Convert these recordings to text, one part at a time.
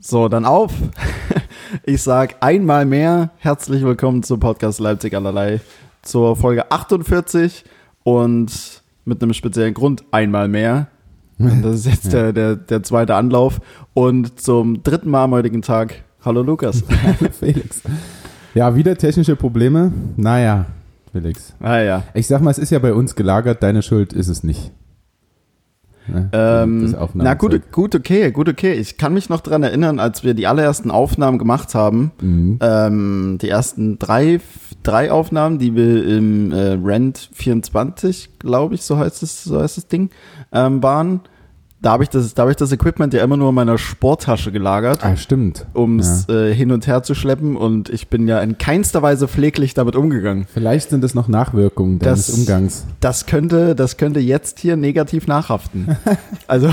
So, dann auf. Ich sag einmal mehr herzlich willkommen zum Podcast Leipzig allerlei zur Folge 48 und mit einem speziellen Grund einmal mehr. Das ist jetzt der, der, der zweite Anlauf und zum dritten Mal am heutigen Tag. Hallo Lukas. Hallo Felix. Ja, wieder technische Probleme. Naja, Felix. Ah ja. Ich sag mal, es ist ja bei uns gelagert, deine Schuld ist es nicht. Ne? Ähm, Das na gut, gut, okay, gut, okay. Ich kann mich noch dran erinnern, als wir die allerersten Aufnahmen gemacht haben. Mhm. Ähm, die ersten drei, drei Aufnahmen, die wir im äh, Rent 24, glaube ich, so heißt es, so heißt das Ding, ähm, waren. Da habe ich das, da habe ich das Equipment ja immer nur in meiner Sporttasche gelagert, Ah, stimmt. um es äh, hin und her zu schleppen. Und ich bin ja in keinster Weise pfleglich damit umgegangen. Vielleicht sind es noch Nachwirkungen deines Das- Umgangs. Das könnte, das könnte jetzt hier negativ nachhaften. Also,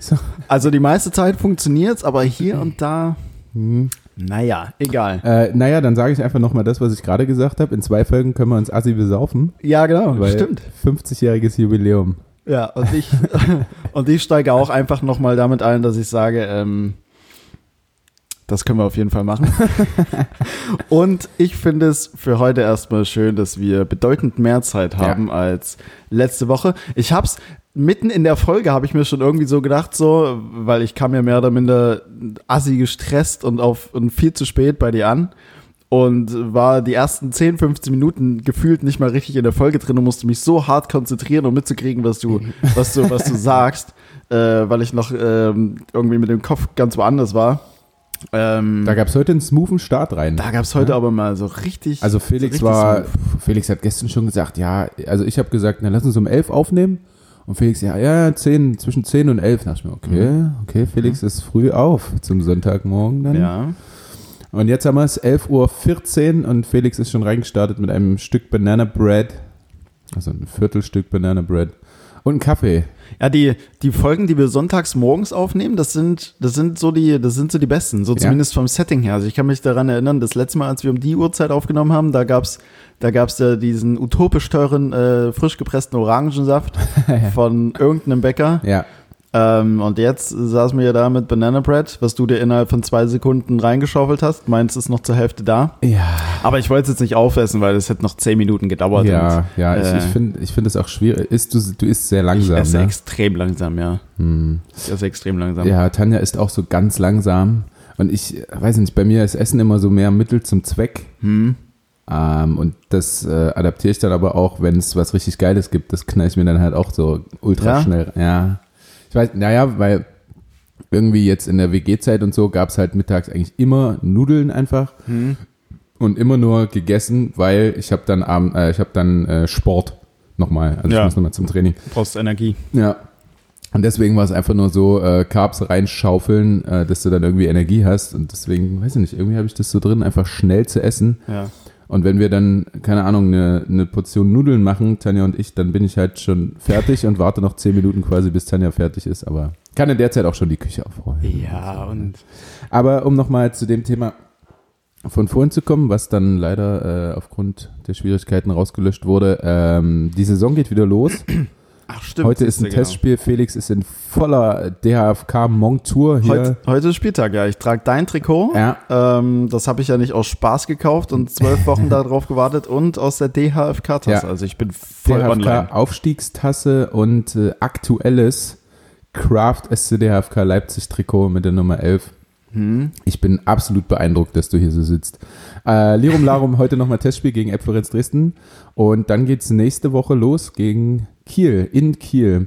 So. also die meiste Zeit funktioniert's, aber hier und da, Mhm. naja, egal. Äh, naja, dann sage ich einfach nochmal das, was ich gerade gesagt habe. In zwei Folgen können wir uns assi besaufen. Ja, genau, stimmt. 50-jähriges Jubiläum. Ja, und ich, und ich steige auch einfach nochmal damit ein, dass ich sage, ähm, das können wir auf jeden Fall machen. und ich finde es für heute erstmal schön, dass wir bedeutend mehr Zeit haben als letzte Woche. Ich hab's mitten in der Folge habe ich mir schon irgendwie so gedacht, so, weil ich kam ja mehr oder minder assi gestresst und auf und viel zu spät bei dir an und war die ersten 10, 15 Minuten gefühlt nicht mal richtig in der Folge drin und musste mich so hart konzentrieren, um mitzukriegen, was du, was du, was du sagst, äh, weil ich noch ähm, irgendwie mit dem Kopf ganz woanders war. Ähm, Da gab es heute einen smoothen Start rein. da gab's heute aber mal so richtig. Also so Felix richtig war, smooth. Felix hat gestern schon gesagt, ja, also ich habe gesagt, na lass uns um elf aufnehmen. Und Felix, ja, ja, 10, zwischen 10 und 11. Da dachte ich mir, okay, okay, Felix ist früh auf zum Sonntagmorgen dann. Ja. Und jetzt haben wir es 11.14 Uhr und Felix ist schon reingestartet mit einem Stück Banana Bread. Also ein Viertelstück Banana Bread. Und einen Kaffee. Ja, die, die Folgen, die wir sonntags morgens aufnehmen, das sind, das sind so die, das sind so die besten, so Ja. zumindest vom Setting her. Also ich kann mich daran erinnern, das letzte Mal, als wir um die Uhrzeit aufgenommen haben, da gab's, da gab's ja diesen utopisch teuren, äh, frisch gepressten Orangensaft von irgendeinem Bäcker. Ja. Ähm, und jetzt saßen wir ja da mit Banana Bread, was du dir innerhalb von zwei Sekunden reingeschaufelt hast. Meins ist noch zur Hälfte da. Ja. Aber ich wollte es jetzt nicht aufessen, weil es hätte noch zehn Minuten gedauert. Ja, und, ja, ich, äh, ich finde ich find es auch schwierig. Ist, du, du isst sehr Ich langsam. esse ne? extrem langsam, ja. Hm. Ich esse extrem langsam. Ja, Tanja ist auch so ganz langsam. Und ich weiß nicht, bei mir ist Essen immer so mehr Mittel zum Zweck. Hm. Ähm, und das äh, adaptiere ich dann aber auch, wenn es was richtig Geiles gibt. Das knall ich mir dann halt auch so ultra Ja? schnell. Ja. Ich weiß, naja, weil irgendwie jetzt in der WG-Zeit und so gab es halt mittags eigentlich immer Nudeln einfach Hm. und immer nur gegessen, weil ich habe dann Abend, äh, ich habe dann äh, Sport nochmal. Also Ja. ich muss nochmal zum Training. Du brauchst Energie. Ja. Und deswegen war es einfach nur so, äh, Carbs reinschaufeln, äh, dass du dann irgendwie Energie hast. Und deswegen, weiß ich nicht, irgendwie habe ich das so drin, einfach schnell zu essen. Ja. Und wenn wir dann, keine Ahnung, eine, eine Portion Nudeln machen, Tanja und ich, dann bin ich halt schon fertig und warte noch zehn Minuten quasi, bis Tanja fertig ist. Aber kann in der Zeit auch schon die Küche aufräumen. Ja, und Aber um nochmal zu dem Thema von vorhin zu kommen, was dann leider äh, aufgrund der Schwierigkeiten rausgelöscht wurde. Ähm, die Saison geht wieder los. Ach stimmt. Heute ist ein genau. Testspiel. Felix ist in voller DHFK-Montour hier. Heute, heute ist Spieltag, ja. Ich trage dein Trikot. Ja. Ähm, das habe ich ja nicht aus Spaß gekauft und zwölf Wochen darauf gewartet und aus der DHFK-Tasse. Ja. Also ich bin voll online. DHFK-Aufstiegstasse und äh, aktuelles Craft SC DHFK Leipzig-Trikot mit der Nummer 11. Hm. Ich bin absolut beeindruckt, dass du hier so sitzt. Äh, Lirum Larum heute nochmal Testspiel gegen Florenz Dresden. Und dann geht's nächste Woche los gegen Kiel, in Kiel.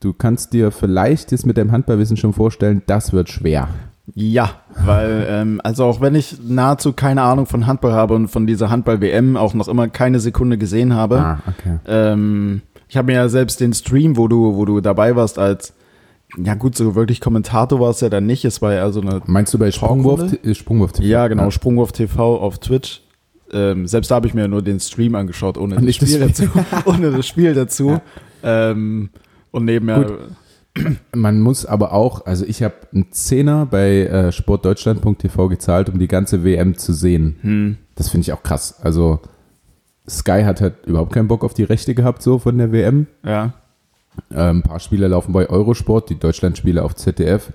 Du kannst dir vielleicht jetzt mit deinem Handballwissen schon vorstellen, das wird schwer. Ja, weil, ähm, also auch wenn ich nahezu keine Ahnung von Handball habe und von dieser Handball-WM auch noch immer keine Sekunde gesehen habe, Ah, okay. ähm, ich habe mir ja selbst den Stream, wo du, wo du dabei warst, als, ja gut, so wirklich Kommentator war es ja dann nicht, es war ja so eine Meinst du bei Sprungwurf, äh, Sprungwurf TV? Ja, genau, Sprungwurf TV auf Twitch. Ähm, selbst da habe ich mir nur den Stream angeschaut, ohne das nicht das Spiel dazu. Spiel. ohne das Spiel dazu. Ähm, und nebenher. Gut. Man muss aber auch, also ich habe einen Zehner bei äh, sportdeutschland.tv gezahlt, um die ganze WM zu sehen. Hm, Das finde ich auch krass. Also Sky hat halt überhaupt keinen Bock auf die Rechte gehabt, so von der WM. ja. Ähm, ein paar Spiele laufen bei Eurosport, die Deutschlandspiele auf ZDF.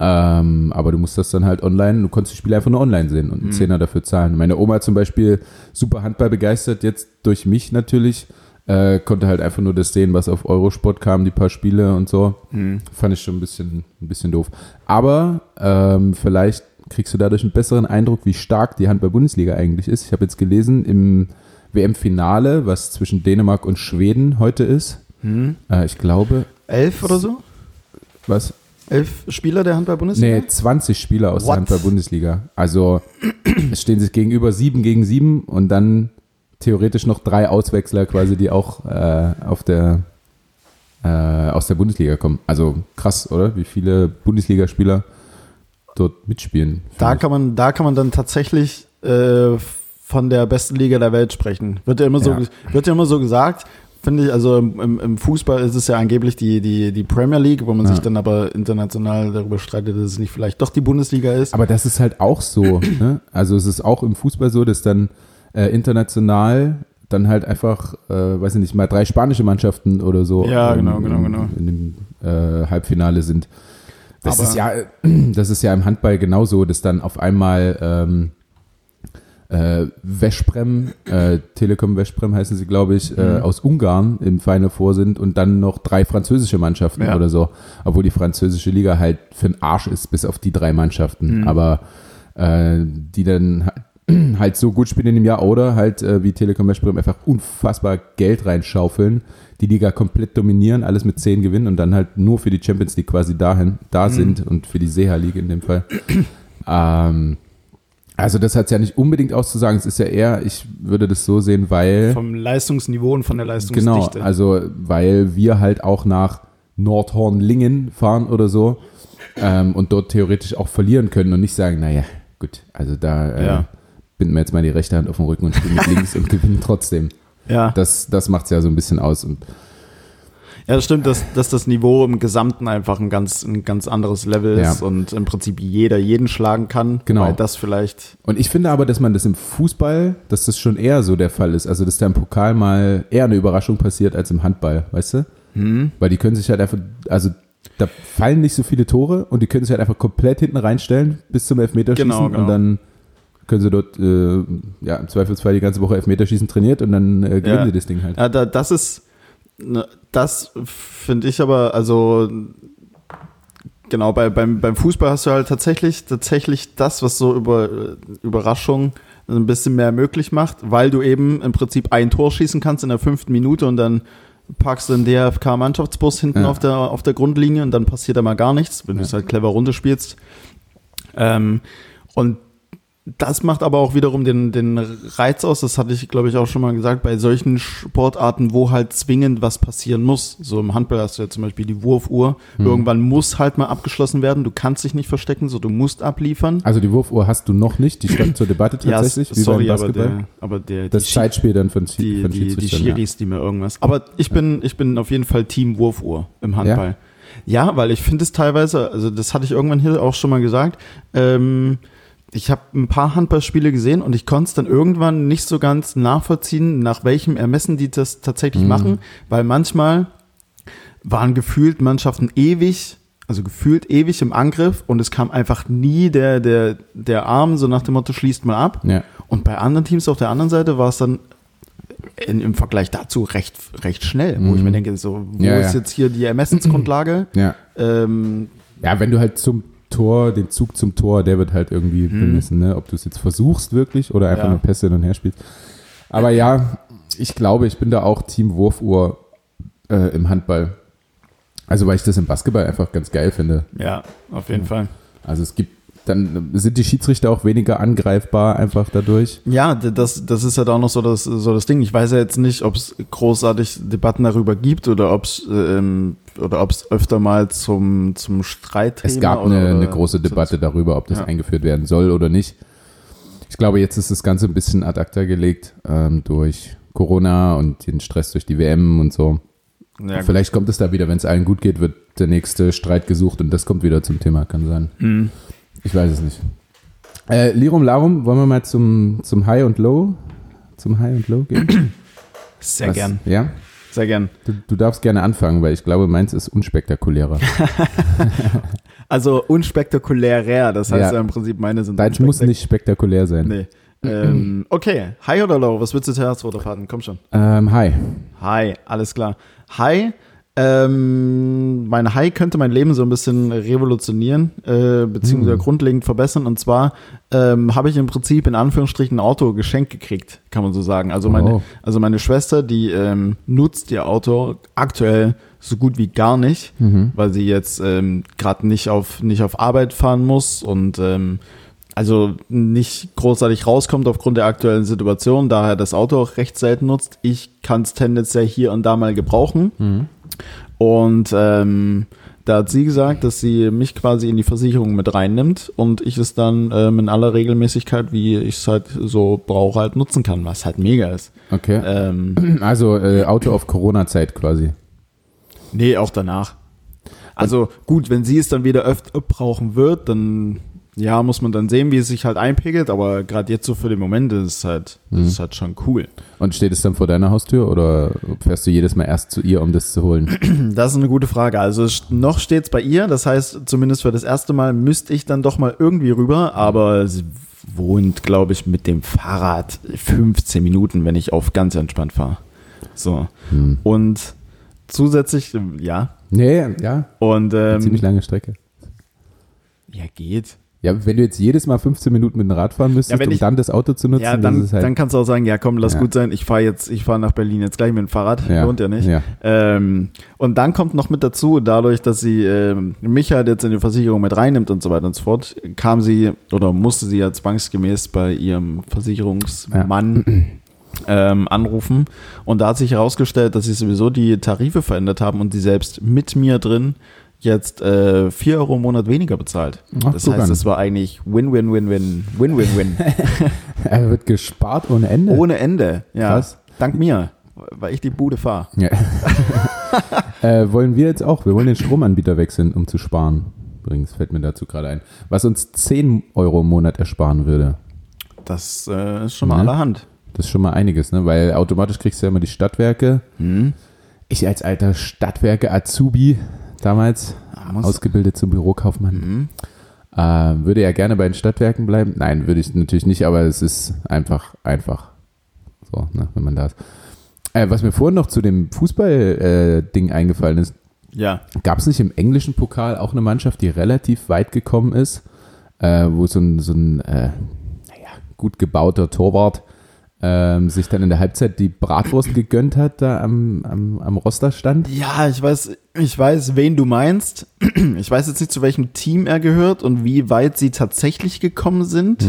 Ähm, aber du musst das dann halt online, du konntest die Spiele einfach nur online sehen und einen Zehner dafür zahlen. Meine Oma zum Beispiel super Handball begeistert, jetzt durch mich natürlich, äh, konnte halt einfach nur das sehen, was auf Eurosport kam, die paar Spiele und so. Fand ich schon ein bisschen, ein bisschen doof. Aber ähm, vielleicht kriegst du dadurch einen besseren Eindruck, wie stark die Handball-Bundesliga eigentlich ist. Ich habe jetzt gelesen, im WM-Finale, was zwischen Dänemark und Schweden heute ist, äh, ich glaube, Elf oder so? was? Elf Spieler der Handball-Bundesliga? Nee, 20 Spieler aus What? der Handball-Bundesliga. Also es stehen sich gegenüber sieben gegen sieben und dann theoretisch noch drei Auswechsler quasi, die auch äh, auf der äh, aus der Bundesliga kommen. Also krass, oder? Wie viele Bundesligaspieler dort mitspielen. Da ich. kann man, da kann man dann tatsächlich äh, von der besten Liga der Welt sprechen. Wird ja immer so, Ja. wird ja immer so gesagt. Finde ich, also im, im, Fußball ist es ja angeblich die, die, die Premier League, wo man Ja. sich dann aber international darüber streitet, dass es nicht vielleicht doch die Bundesliga ist. Aber das ist halt auch so. ne? Also es ist auch im Fußball so, dass dann äh, international dann halt einfach, äh, weiß ich nicht, mal drei spanische Mannschaften oder so Ja, ähm, genau, genau, genau. in dem äh, Halbfinale sind. Das Aber- ist ja, das ist ja im Handball genauso, dass dann auf einmal ähm, äh, Veszprem, äh, Telekom Veszprem heißen sie, glaube ich, Mhm. äh, aus Ungarn im Final Four sind und dann noch drei französische Mannschaften Ja. oder so. Obwohl die französische Liga halt für den Arsch ist, bis auf die drei Mannschaften. Mhm. Aber äh, die dann ha- halt so gut spielen in dem Jahr oder halt äh, wie Telekom Veszprem einfach unfassbar Geld reinschaufeln, die Liga komplett dominieren, alles mit zehn gewinnen und dann halt nur für die Champions League quasi dahin, Mhm. da sind und für die Seha League in dem Fall. ähm, also das hat es ja nicht unbedingt auszusagen, es ist ja eher, ich würde das so sehen, weil Vom Leistungsniveau und von der genau, Leistungsdichte. also weil wir halt auch nach Nordhornlingen fahren oder so ähm, und dort theoretisch auch verlieren können und nicht sagen, naja, gut, also da äh, Ja. binden wir jetzt mal die rechte Hand auf den Rücken und spielen mit links und gewinnen trotzdem. ja. Das, das macht es ja so ein bisschen aus. Und ja, das stimmt, dass, dass das Niveau im Gesamten einfach ein ganz, ein ganz anderes Level Ja. ist und im Prinzip jeder jeden schlagen kann. Genau. Weil das vielleicht Und ich finde aber, dass man das im Fußball, dass das schon eher so der Fall ist. Also, dass da im Pokal mal eher eine Überraschung passiert als im Handball, weißt du? Hm. Weil die können sich halt einfach, also da fallen nicht so viele Tore und die können sich halt einfach komplett hinten reinstellen bis zum Elfmeterschießen Genau, genau. und dann können sie dort, äh, ja, im Zweifelsfall die ganze Woche Elfmeterschießen trainiert und dann äh, gewinnen Ja. sie das Ding halt. Ja, da, das ist, das finde ich aber, also, genau, bei, beim, beim Fußball hast du halt tatsächlich, tatsächlich das, was so über Überraschung ein bisschen mehr möglich macht, weil du eben im Prinzip ein Tor schießen kannst in der fünften Minute und dann packst du den DFK-Mannschaftsbus hinten Ja. auf, der, auf der Grundlinie und dann passiert da mal gar nichts, wenn du es halt clever runterspielst. Ähm, und das macht aber auch wiederum den, den Reiz aus, das hatte ich, glaube ich, auch schon mal gesagt, bei solchen Sportarten, wo halt zwingend was passieren muss. So im Handball hast du ja zum Beispiel die Wurfuhr. Hm. Irgendwann muss halt mal abgeschlossen werden. Du kannst dich nicht verstecken, so du musst abliefern. Also die Wurfuhr hast du noch nicht, die stand zur Debatte tatsächlich, wie sorry, beim aber der, aber der, das Zeitspiel dann von, die, von die, die ja. Schiris, die mir irgendwas. Aber ich bin, ich bin auf jeden Fall Team Wurfuhr im Handball. Ja, weil ich finde es teilweise, also das hatte ich irgendwann hier auch schon mal gesagt, ähm, ich habe ein paar Handballspiele gesehen und ich konnte es dann irgendwann nicht so ganz nachvollziehen, nach welchem Ermessen die das tatsächlich Mhm. machen, weil manchmal waren gefühlt Mannschaften ewig, also gefühlt ewig im Angriff und es kam einfach nie der, der, der Arm, so nach dem Motto, schließt mal ab. Ja. Und bei anderen Teams auf der anderen Seite war es dann in, im Vergleich dazu recht, recht schnell, wo ich Mhm. mir denke, so, wo Ja, ist ja. jetzt hier die Ermessensgrundlage? Ja. ähm, ja, wenn du halt zum Tor, den Zug zum Tor, der wird halt irgendwie bemessen, ne? ob du es jetzt versuchst wirklich oder einfach Ja. nur Pässe hin und her spielst. Aber ja, ich glaube, ich bin da auch Team Wurfuhr äh, im Handball. Also weil ich das im Basketball einfach ganz geil finde. ja, auf jeden Fall. Also es gibt, dann sind die Schiedsrichter auch weniger angreifbar einfach dadurch. Ja, das, das ist halt auch noch so das, so das Ding. Ich weiß ja jetzt nicht, ob es großartig Debatten darüber gibt oder ob es ähm, oder ob es öfter mal zum, zum Streit Es gab eine, oder, eine große Debatte darüber, ob das Ja. eingeführt werden soll oder nicht. Ich glaube, jetzt ist das Ganze ein bisschen ad acta gelegt ähm, durch Corona und den Stress durch die WM und so. Ja, Vielleicht kommt es da wieder, wenn es allen gut geht, wird der nächste Streit gesucht und das kommt wieder zum Thema, kann sein. Mhm. Ich weiß es nicht. Äh, Lirum Larum, wollen wir mal zum, zum High und Low, zum High und Low gehen? Sehr Was- gern, Ja? Sehr gern. Du, du darfst gerne anfangen, weil ich glaube, meins ist unspektakulärer. Also unspektakulärer, das heißt Ja. ja. im Prinzip meine sind Deins muss nicht spektakulär sein. Nee. ähm, okay, hi oder low? Was willst du zuerst, roter Faden? Komm schon. Ähm, hi. Hi, alles klar. Hi, ähm, mein Hi könnte mein Leben so ein bisschen revolutionieren, äh, beziehungsweise Hm. grundlegend verbessern. Und zwar ähm, habe ich im Prinzip in Anführungsstrichen ein Auto geschenkt gekriegt, kann man so sagen. Also meine, Oh. also meine Schwester, die ähm, nutzt ihr Auto aktuell so gut wie gar nicht, weil sie jetzt ähm, gerade nicht auf, nicht auf Arbeit fahren muss und ähm, also nicht großartig rauskommt aufgrund der aktuellen Situation, daher das Auto auch recht selten nutzt. Ich kann es tendenziell hier und da mal gebrauchen. Und ähm, da hat sie gesagt, dass sie mich quasi in die Versicherung mit reinnimmt und ich es dann ähm, in aller Regelmäßigkeit, wie ich es halt so brauche, halt nutzen kann, was halt mega ist. Okay. Ähm, Also äh, Auto auf Corona-Zeit quasi. nee, auch danach. Also gut, wenn sie es dann wieder öfter brauchen wird, dann ja, muss man dann sehen, wie es sich halt einpegelt, aber gerade jetzt so für den Moment ist es halt, das ist halt schon cool. Und steht es dann vor deiner Haustür oder fährst du jedes Mal erst zu ihr, um das zu holen? Das ist eine gute Frage. Also noch steht es bei ihr, das heißt, zumindest für das erste Mal müsste ich dann doch mal irgendwie rüber, aber sie wohnt, glaube ich, mit dem Fahrrad 15 Minuten, wenn ich auf ganz entspannt fahre. So. Hm. Und zusätzlich, ja, Nee, ja, und ähm, ziemlich lange Strecke. ja, geht. Ja, wenn du jetzt jedes Mal 15 Minuten mit dem Rad fahren müsstest, Ja, um ich- dann das Auto zu nutzen, Ja, dann, halt. dann kannst du auch sagen, ja komm, lass Ja. gut sein, ich fahre jetzt, ich fahre nach Berlin jetzt gleich mit dem Fahrrad, ja, lohnt ja nicht. Ja. Ähm, und dann kommt noch mit dazu, dadurch, dass sie ähm, mich halt jetzt in die Versicherung mit reinnimmt und so weiter und so fort, kam sie oder musste sie ja zwangsgemäß bei ihrem Versicherungsmann ähm, anrufen. Und da hat sich herausgestellt, dass sie sowieso die Tarife verändert haben und sie selbst mit mir drin jetzt äh, 4 Euro im Monat weniger bezahlt. Ach, das heißt, es war eigentlich Win-Win-Win-Win. Win-Win-Win. Er wird gespart ohne Ende. Ohne Ende. Ja. Krass. Dank mir, weil ich die Bude fahre. Ja. äh, wollen wir jetzt auch, wir wollen den Stromanbieter wechseln, um zu sparen. Übrigens fällt mir dazu gerade ein. Was uns 10 Euro im Monat ersparen würde. Das äh, ist schon mal Ne? allerhand. Das ist schon mal einiges, ne? Weil automatisch kriegst du ja immer die Stadtwerke. Hm? Ich als alter Stadtwerke Azubi damals, Ja, muss- ausgebildet zum Bürokaufmann, Mhm. äh, würde ja gerne bei den Stadtwerken bleiben. Nein, würde ich natürlich nicht, aber es ist einfach, einfach so, ne, wenn man da ist. Äh, was mir vorhin noch zu dem Fußball-Ding eingefallen ist, Ja. Gab es nicht im englischen Pokal auch eine Mannschaft, die relativ weit gekommen ist, äh, wo so ein, so ein äh, naja, gut gebauter Torwart ähm, sich dann in der Halbzeit die Bratwurst gegönnt hat, da am, am, am Roster stand? Ja, ich weiß, ich weiß, wen du meinst. Ich weiß jetzt nicht, zu welchem Team er gehört und wie weit sie tatsächlich gekommen sind.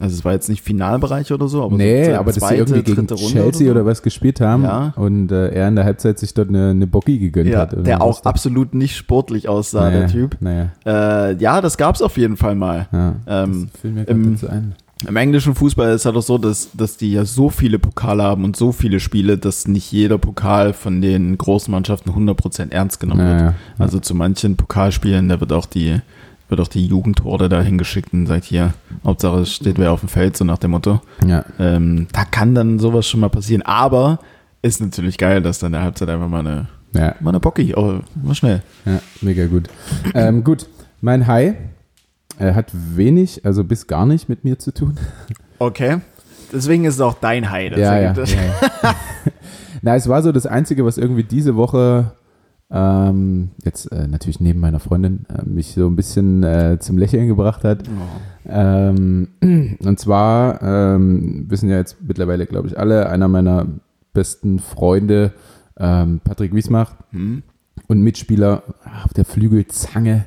Also es war jetzt nicht Finalbereich oder so, aber Mhm. nee, so aber dass sie zweite, irgendwie gegen dritte Runde Chelsea oder, oder, was gespielt haben Ja. und äh, er in der Halbzeit sich dort eine, eine Bocki gegönnt so. ja, hat. der auch absolut nicht sportlich aussah, naja, der Typ. Naja, Äh, ja, das gab's auf jeden Fall mal. ja. Ähm, das fiel mir im- dazu ein. Im englischen Fußball ist halt auch so, dass, dass die ja so viele Pokale haben und so viele Spiele, dass nicht jeder Pokal von den großen Mannschaften 100% ernst genommen Ja, wird. ja. Also zu manchen Pokalspielen, da wird auch die, wird auch die Jugendhorde da hingeschickt und sagt hier, Hauptsache es steht wer auf dem Feld, so nach dem Motto. Ja. Ähm, da kann dann sowas schon mal passieren, aber ist natürlich geil, dass dann in der Halbzeit einfach mal eine, Ja, mal eine Bocki, oh, mal schnell. Ja, mega gut. ähm, gut, mein High äh, hat wenig, also bis gar nicht mit mir zu tun. Okay. Deswegen ist es auch dein High. das ja, ja, ja. Na, es war so das Einzige, was irgendwie diese Woche ähm, jetzt äh, natürlich neben meiner Freundin äh, mich so ein bisschen äh, zum Lächeln gebracht hat. Oh. Ähm, und zwar ähm, wissen ja jetzt mittlerweile, glaube ich, alle, einer meiner besten Freunde, ähm, Patrick Wiesmacht, Hm? und Mitspieler auf der Flügelzange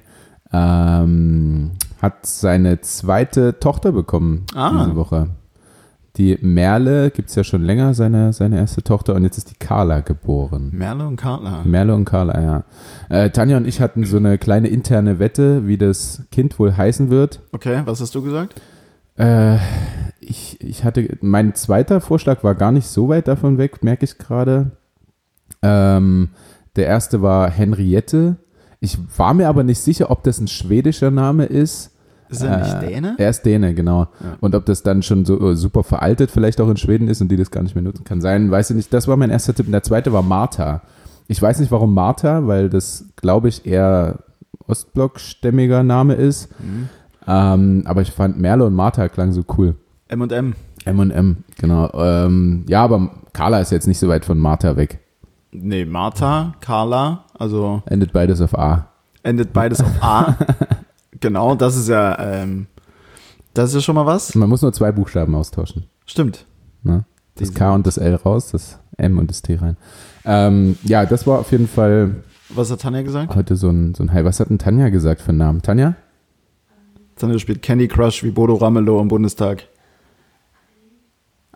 ähm, hat seine zweite Tochter bekommen Ah. diese Woche. Die Merle gibt es ja schon länger, seine, seine erste Tochter, und jetzt ist die Carla geboren. Merle und Carla. Merle und Carla, ja. Äh, Tanja und ich hatten so eine kleine interne Wette, wie das Kind wohl heißen wird. Okay, was hast du gesagt? Äh, ich, ich hatte, mein zweiter Vorschlag war gar nicht so weit davon weg, merke ich gerade. Ähm, der erste war Henriette. Ich war mir aber nicht sicher, ob das ein schwedischer Name ist, Ist er nicht Äh, Däne? Er ist Däne, genau. Ja. Und ob das dann schon so äh, super veraltet vielleicht auch in Schweden ist und die das gar nicht mehr nutzen, kann sein, weiß ich nicht. Das war mein erster Tipp. Und der zweite war Martha. Ich weiß nicht, warum Martha, weil das, glaube ich, eher Ostblock-stämmiger Name ist. Mhm. Ähm, aber ich fand Merle und Martha klang so cool. M&M. M&M, genau. Ähm, ja, aber Carla ist jetzt nicht so weit von Martha weg. Nee, Martha, Carla, also Endet beides auf A. endet beides auf A. genau, das ist ja, ähm, das ist ja schon mal was. Man muss nur zwei Buchstaben austauschen. Stimmt. Ne? Das K und das L raus, das M und das T rein. Ähm, ja, das war auf jeden Fall Was hat Tanja gesagt? heute so ein, so ein High. Was hat denn Tanja gesagt für einen Namen? Tanja? Tanja spielt Candy Crush wie Bodo Ramelow im Bundestag.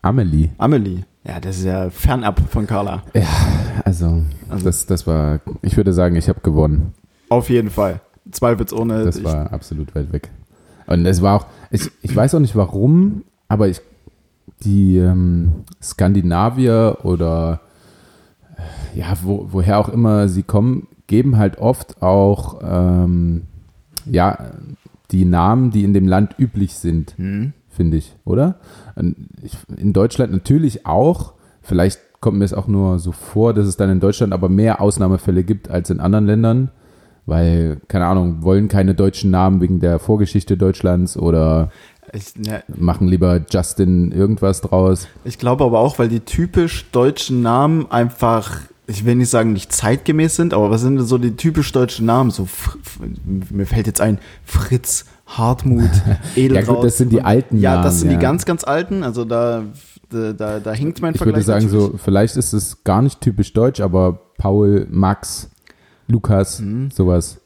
Amelie. Amelie. Ja, das ist ja fernab von Carla. Also, Also- das, das war, ich würde sagen, ich habe gewonnen. Auf jeden Fall. Zweifelsohne. Das war absolut weit weg. Und es war auch, ich, ich weiß auch nicht warum, aber ich, die ähm, Skandinavier oder äh, ja, wo, woher auch immer sie kommen, geben halt oft auch ähm, ja, die Namen, die in dem Land üblich sind, Hm. Finde ich, oder? In Deutschland natürlich auch. Vielleicht kommt mir es auch nur so vor, dass es dann in Deutschland aber mehr Ausnahmefälle gibt als in anderen Ländern. Weil, keine Ahnung, wollen keine deutschen Namen wegen der Vorgeschichte Deutschlands oder Ich, ja, machen lieber Justin irgendwas draus. ich glaube aber auch, weil die typisch deutschen Namen einfach, ich will nicht sagen, nicht zeitgemäß sind, aber was sind denn so die typisch deutschen Namen? So, mir fällt jetzt ein, Fritz, Hartmut, Edelraut. Ja gut, das sind die alten Ja, Namen. das sind ja. die ganz, ganz alten. Also da, da, da, da hinkt mein Ich würde Vergleich. sagen, natürlich. so, vielleicht ist es gar nicht typisch deutsch, aber Paul, Max, Lukas, Mhm. sowas.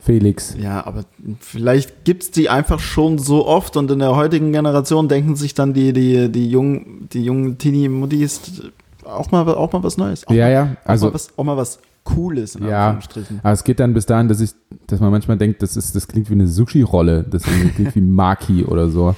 Felix. Ja, aber vielleicht gibt's die einfach schon so oft und in der heutigen Generation denken sich dann die, die, die jungen, die jungen Teenie-Muttis auch mal, auch mal was Neues. Auch Ja, mal, ja. auch, Also, mal was, auch mal was Cooles in Ja. Aber es geht dann bis dahin, dass ich, dass man manchmal denkt, das ist, das klingt wie eine Sushi-Rolle. Das klingt wie Maki oder so.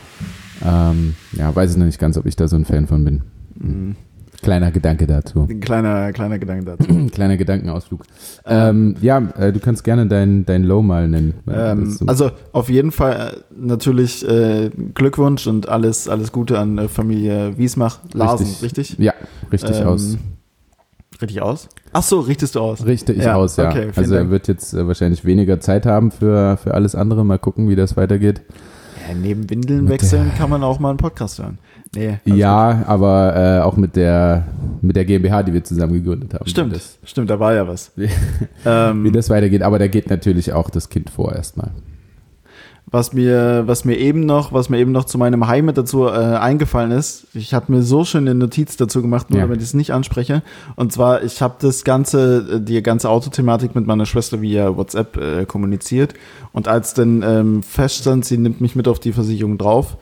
Ähm, ja, weiß ich noch nicht ganz, ob ich da so ein Fan von bin. Mhm. Kleiner Gedanke dazu. Ein kleiner, kleiner Gedanke dazu. Kleiner Gedankenausflug. Ähm, ja, äh, du kannst gerne dein, dein Low mal nennen. ähm, ist so- also auf jeden Fall äh, natürlich äh, Glückwunsch und alles, alles Gute an äh, Familie Wiesmach. Larsen, richtig? ja, richtig Ähm, aus. Richtig aus? Ach so, richtest du aus. Richtig ja, aus, ja. okay, also er wird jetzt äh, wahrscheinlich weniger Zeit haben für, für alles andere. Mal gucken, wie das weitergeht. Ja, neben Windeln Mit wechseln kann man auch mal einen Podcast hören. Nee, alles ja, aber äh, auch mit der, mit der GmbH, die wir zusammen gegründet haben. Stimmt, das, stimmt, da war ja was. Wie- ähm, wie das weitergeht. Aber da geht natürlich auch das Kind vor erstmal. Was mir, was mir eben noch, was mir eben noch zu meinem Heim mit dazu äh, eingefallen ist, ich habe mir so schön eine Notiz dazu gemacht, nur Ja. damit ich es nicht anspreche. Und zwar, ich habe das ganze, äh, die ganze Autothematik mit meiner Schwester via WhatsApp äh, kommuniziert. Und als dann ähm, feststand, sie nimmt mich mit auf die Versicherung drauf,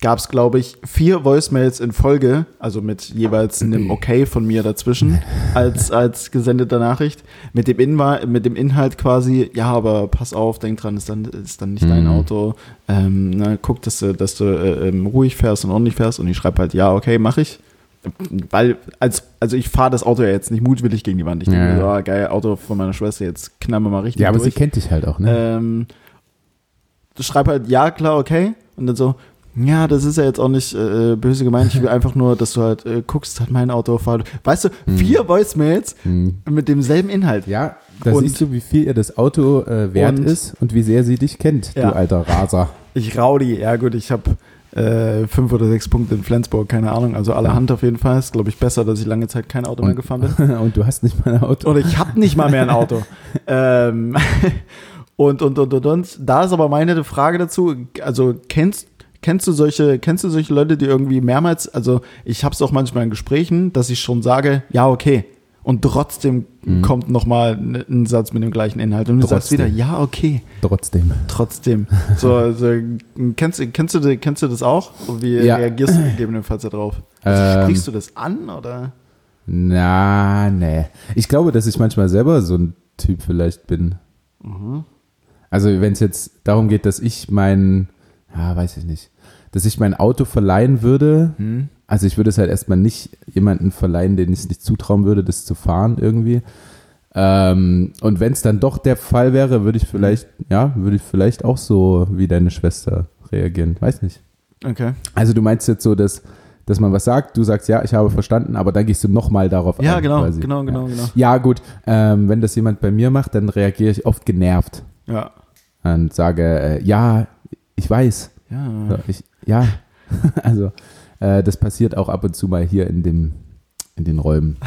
gab es, glaube ich, vier Voicemails in Folge, also mit jeweils einem Okay von mir dazwischen, als, als gesendete Nachricht, mit dem, Inwa mit dem Inhalt quasi, ja, aber pass auf, denk dran, ist dann, ist dann nicht dein Mhm. Auto, ähm, na, guck, dass du, dass du äh, ähm, ruhig fährst und ordentlich fährst und ich schreibe halt, ja, okay, mache ich. Weil, als, also ich fahre das Auto ja jetzt nicht mutwillig gegen die Wand. Ich denke Ja. so, ah, geil, Auto von meiner Schwester, jetzt wir mal richtig Ja, aber durch. sie kennt dich halt auch, ne? Ähm, du schreib halt, ja, klar, okay. Und dann so, ja, das ist ja jetzt auch nicht äh, böse gemeint. Ich will einfach nur, dass du halt äh, guckst, hat mein Auto fahr. Weißt du, vier Voicemails Hm. mit demselben Inhalt. Ja, da Und- siehst du, wie viel ihr das Auto äh, wert Und- ist und wie sehr sie dich kennt, Ja. du alter Raser. Ich Raudi, ja gut, ich habe äh, fünf oder sechs Punkte in Flensburg, keine Ahnung. Also alle Hand auf jeden Fall. Ist, glaube ich, besser, dass ich lange Zeit kein Auto mehr Und- gefahren bin. und du hast nicht mal ein Auto. Oder ich habe nicht mal mehr ein Auto. ähm, und, und, und, und, und. Da ist aber meine Frage dazu, also kennst, kennst du solche, kennst du solche Leute, die irgendwie mehrmals, also ich habe es auch manchmal in Gesprächen, dass ich schon sage, ja, okay. Und trotzdem Mhm. kommt nochmal ein, Satz mit dem gleichen Inhalt. Und du sagst Trotzdem. wieder, ja, okay, Trotzdem. trotzdem. So, also, kennst, du- kennst, du, kennst du das auch? Und wie Ja. reagierst du gegebenenfalls darauf? Also, Ähm, sprichst du das an oder? Na, nee. Ich glaube, dass ich manchmal selber so ein Typ vielleicht bin. Mhm. Also, wenn es jetzt darum geht, dass ich mein, ja, weiß ich nicht, dass ich mein Auto verleihen würde. Hm? Also, ich würde es halt erstmal nicht jemanden verleihen, den ich es nicht zutrauen würde, das zu fahren irgendwie. Ähm, und wenn es dann doch der Fall wäre, würde ich vielleicht, ja, würde ich vielleicht auch so wie deine Schwester reagieren. Weiß nicht. Okay. Also du meinst jetzt so, dass, dass man was sagt, du sagst, ja, ich habe verstanden, aber dann gehst du nochmal darauf Ja, ein. genau, quasi. genau, genau, ja. genau. Ja, gut. Ähm, wenn das jemand bei mir macht, dann reagiere ich oft genervt Ja. und sage, äh, ja, ich weiß. Ja. Ich, ja. also äh, das passiert auch ab und zu mal hier in dem in den Räumen.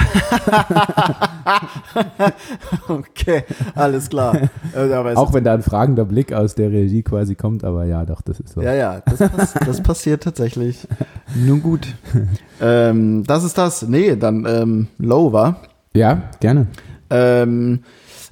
Okay, alles klar. Äh, Auch wenn da ein fragender Blick aus der Regie quasi kommt, aber ja, doch, das ist so. Ja, ja, das, pass das passiert tatsächlich. Nun gut. ähm, das ist das. Nee, dann ähm, Low war. Ja, gerne. Ähm,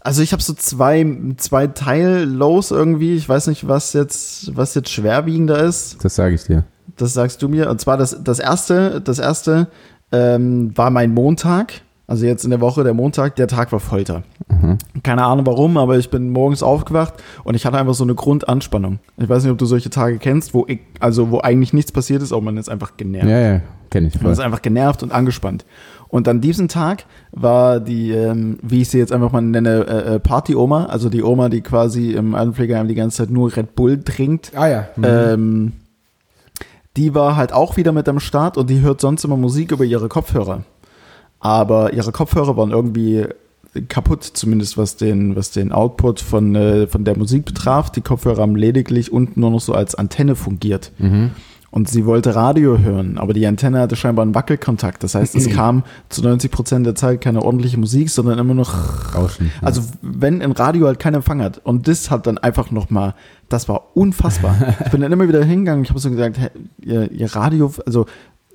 also ich habe so zwei, zwei Teil-Lows irgendwie. Ich weiß nicht, was jetzt, was jetzt schwerwiegender ist. Das sage ich dir. Das sagst du mir. Und zwar das, das erste, das erste ähm, war mein Montag. Also jetzt in der Woche der Montag, der Tag war Folter. Mhm. Keine Ahnung warum, aber ich bin morgens aufgewacht und ich hatte einfach so eine Grundanspannung. Ich weiß nicht, ob du solche Tage kennst, wo ich, also wo eigentlich nichts passiert ist, aber man ist einfach genervt. Ja, ja, kenne ich Man voll. ist einfach genervt und angespannt. Und an diesem Tag war die, ähm, wie ich sie jetzt einfach mal nenne, äh, äh, Party-Oma, also die Oma, die quasi im Altenpflegeheim die ganze Zeit nur Red Bull trinkt. Ah ja. Ähm, die war halt auch wieder mit am Start und die hört sonst immer Musik über ihre Kopfhörer. Aber ihre Kopfhörer waren irgendwie kaputt, zumindest was den, was den Output von, äh, von der Musik betraf. Die Kopfhörer haben lediglich unten nur noch so als Antenne fungiert. mhm. Und sie wollte Radio hören, aber die Antenne hatte scheinbar einen Wackelkontakt. Das heißt, es kam zu 90 Prozent der Zeit keine ordentliche Musik, sondern immer noch Rauschen. Also wenn ein Radio halt keinen Empfang hat und das hat dann einfach noch mal, das war unfassbar. Ich bin dann immer wieder hingegangen, ich habe so gesagt, hä, ihr, ihr Radio, also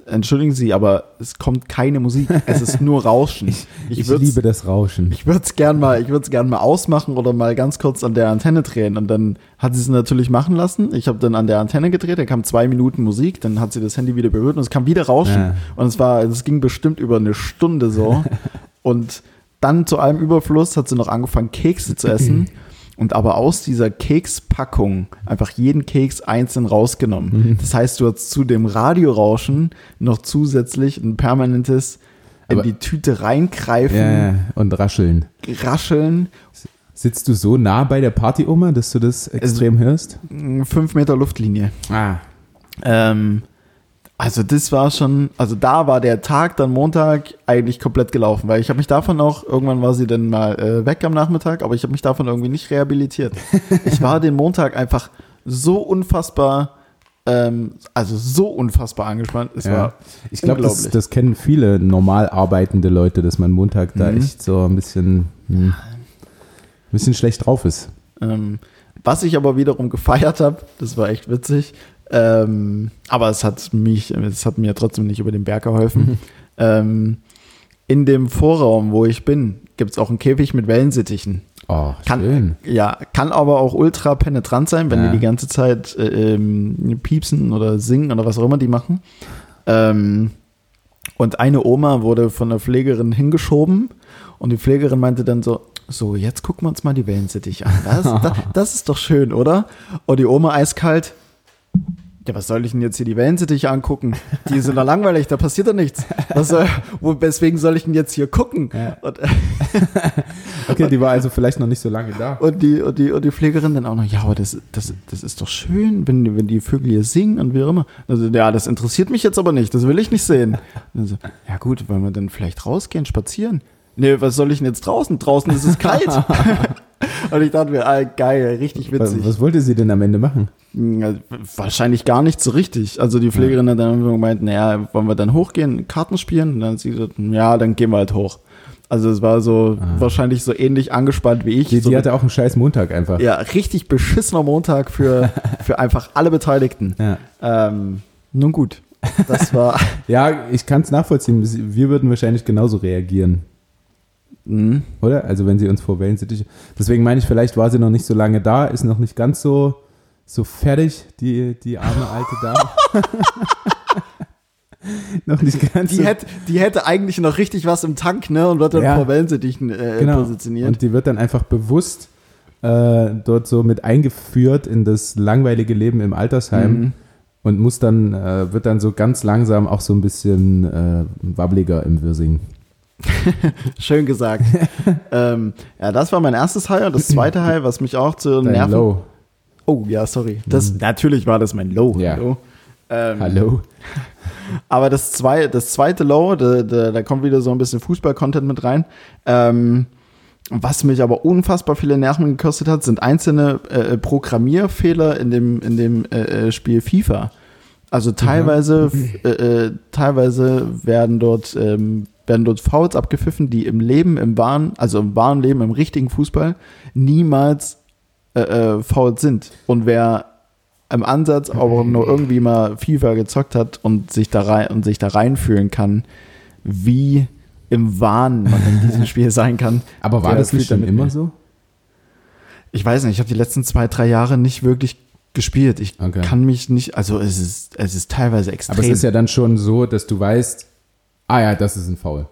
entschuldigen Sie, aber es kommt keine Musik, es ist nur Rauschen. Ich, ich würd's- liebe das Rauschen. ich würde es gern mal, ich würde es gern mal ausmachen oder mal ganz kurz an der Antenne drehen. Und dann hat sie es natürlich machen lassen. Ich habe dann an der Antenne gedreht, da kam zwei Minuten Musik, dann hat sie das Handy wieder berührt und es kam wieder Rauschen. Ja. Und es war, es ging bestimmt über eine Stunde so. und dann zu allem Überfluss hat sie noch angefangen, Kekse zu essen. Und aber aus dieser Kekspackung einfach jeden Keks einzeln rausgenommen. Das heißt, du hast zu dem Radiorauschen noch zusätzlich ein permanentes in Aber- die Tüte reingreifen, Ja, und rascheln. rascheln, Sitzt du so nah bei der Partyoma, dass du das extrem hörst? mh, fünf Meter Luftlinie. Ah. Ähm, also das war schon, also da war der Tag dann Montag eigentlich komplett gelaufen, weil ich habe mich davon auch, irgendwann war sie dann mal äh, weg am Nachmittag, aber ich habe mich davon irgendwie nicht rehabilitiert. ich war den Montag einfach so unfassbar, ähm, also so unfassbar angespannt. Es Ja. war Ich glaube, das, das kennen viele normal arbeitende Leute, dass man Montag da Mhm. echt so ein bisschen, hm, ein bisschen schlecht drauf ist. Ähm, was ich aber wiederum gefeiert habe, das war echt witzig. Ähm, aber es hat mich, es hat mir trotzdem nicht über den Berg geholfen. ähm, in dem Vorraum, wo ich bin, gibt es auch einen Käfig mit Wellensittichen. Oh, Kann, schön. Ja, kann aber auch ultra penetrant sein, wenn Ja. die die ganze Zeit äh, ähm, piepsen oder singen oder was auch immer die machen. Ähm, und eine Oma wurde von der Pflegerin hingeschoben und die Pflegerin meinte dann so, so, jetzt gucken wir uns mal die Wellensittich an. Das, das, das ist doch schön, oder? Und die Oma eiskalt, ja, was soll ich denn jetzt hier die Wellensittiche angucken? Die sind doch langweilig, da passiert doch nichts. Was soll, wo, weswegen soll ich denn jetzt hier gucken? Ja. Und, Okay, die war also vielleicht noch nicht so lange da. Und die, und die, und die Pflegerin dann auch noch, ja, aber das, das, das ist doch schön, wenn, wenn die Vögel hier singen und wie auch immer. Also, ja, das interessiert mich jetzt aber nicht, das will ich nicht sehen. So, ja gut, wollen wir dann vielleicht rausgehen, spazieren? Nee, was soll ich denn jetzt draußen? Draußen ist es kalt. und ich dachte mir, ah, geil, richtig Was, witzig. was wollte sie denn am Ende machen? Ja, wahrscheinlich gar nicht so richtig. Also die Pflegerin hat dann gemeint, naja, wollen wir dann hochgehen, Karten spielen? Und dann hat sie gesagt, ja, dann gehen wir halt hoch. Also es war so wahrscheinlich so ähnlich angespannt wie ich. Die, so die hatte auch einen scheiß Montag einfach. ja, richtig beschissener Montag für, für einfach alle Beteiligten. Ja. Ähm, nun gut, das war. Ja, ich kann es nachvollziehen. Wir würden wahrscheinlich genauso reagieren, Mhm. oder? Also wenn sie uns vor Wellensittich. Deswegen meine ich, vielleicht war sie noch nicht so lange da, ist noch nicht ganz so, so fertig, die, die arme alte Dame. noch nicht ganz Die, so. hätte, die hätte eigentlich noch richtig was im Tank, ne? Und wird dann Ja. vor Wellensittichen äh, genau. positioniert. Und die wird dann einfach bewusst äh, dort so mit eingeführt in das langweilige Leben im Altersheim. Mhm. Und muss dann, äh, wird dann so ganz langsam auch so ein bisschen äh, wabbliger im Wirsing. Schön gesagt. ähm, ja, das war mein erstes High und das zweite High, was mich auch zu Dein nerven. Low. Oh, ja, sorry. Das, Natürlich war das mein Low. Ja. Hallo. Ähm, Hallo. Aber das, zwei, das zweite Low, da, da, da kommt wieder so ein bisschen Fußball-Content mit rein. Ähm, was mich aber unfassbar viele Nerven gekostet hat, sind einzelne äh, Programmierfehler in dem, in dem äh, äh, Spiel FIFA. Also teilweise, äh, äh, teilweise werden dort, ähm, werden dort Fouls abgepfiffen, die im Leben, im wahren, also im wahren Leben, im richtigen Fußball niemals äh, äh, Fouls sind. Und wer im Ansatz aber nur irgendwie mal FIFA gezockt hat und sich da rein und sich da reinfühlen kann, wie im Wahn man in diesem Spiel sein kann. Aber war das nicht damit immer so? Ich weiß nicht, ich habe die letzten zwei, drei Jahre nicht wirklich gespielt. Ich Okay. kann mich nicht, also es ist, es ist teilweise extrem. Aber es ist ja dann schon so, dass du weißt, ah ja, das ist ein Foul.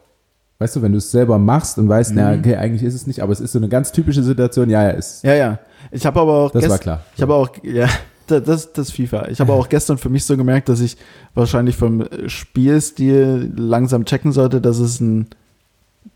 Weißt du, wenn du es selber machst und weißt, na, okay, eigentlich ist es nicht, aber es ist so eine ganz typische Situation, ja, ja, ist. ja, ja. Ich habe aber auch Das war klar. Ich habe auch, ja, da- das, das ist FIFA. Ich habe auch gestern für mich so gemerkt, dass ich wahrscheinlich vom Spielstil langsam checken sollte, dass es ein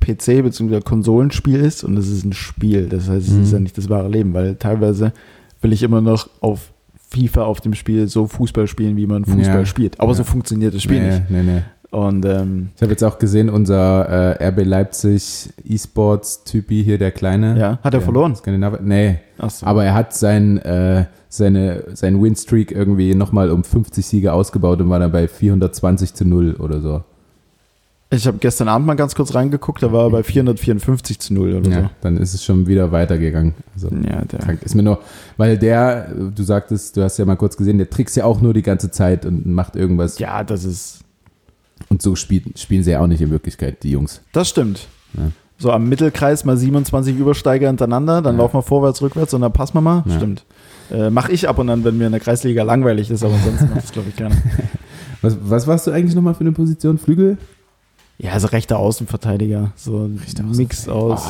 PC- bzw. Konsolenspiel ist und es ist ein Spiel. Das heißt, es Mhm. ist ja nicht das wahre Leben, weil teilweise will ich immer noch auf FIFA auf dem Spiel so Fußball spielen, wie man Fußball Ja. spielt. Aber Ja. so funktioniert das Spiel nee, nicht. Nee, nee. Und ähm, Ich habe jetzt auch gesehen, unser äh, RB Leipzig E-Sports-Typi hier, der Kleine. Ja, hat er verloren? Skandinavier. Nee, achso. aber er hat sein, äh, seine, seinen Winstreak irgendwie nochmal um 50 Siege ausgebaut und war dann bei 420 zu 0 oder so. ich habe gestern Abend mal ganz kurz reingeguckt, da war er bei 454 zu 0 oder Ja, dann ist es schon wieder weitergegangen. Also, so. Ja, der. Ist mir nur, weil der, du sagtest, du hast ja mal kurz gesehen, der trickst ja auch nur die ganze Zeit und macht irgendwas. ja, das ist, Und so spielt, spielen sie ja auch nicht in Wirklichkeit, die Jungs. das stimmt. Ja. So am Mittelkreis mal 27 Übersteiger hintereinander, dann Ja. laufen wir vorwärts, rückwärts und dann passen wir mal. Ja. Stimmt. Äh, mach ich ab und an, wenn mir in der Kreisliga langweilig ist, aber ansonsten mache ich das, glaube ich, gerne. Was, was warst du eigentlich nochmal für eine Position? Flügel? Ja, also rechter Außenverteidiger. So ein Rechter Mix aus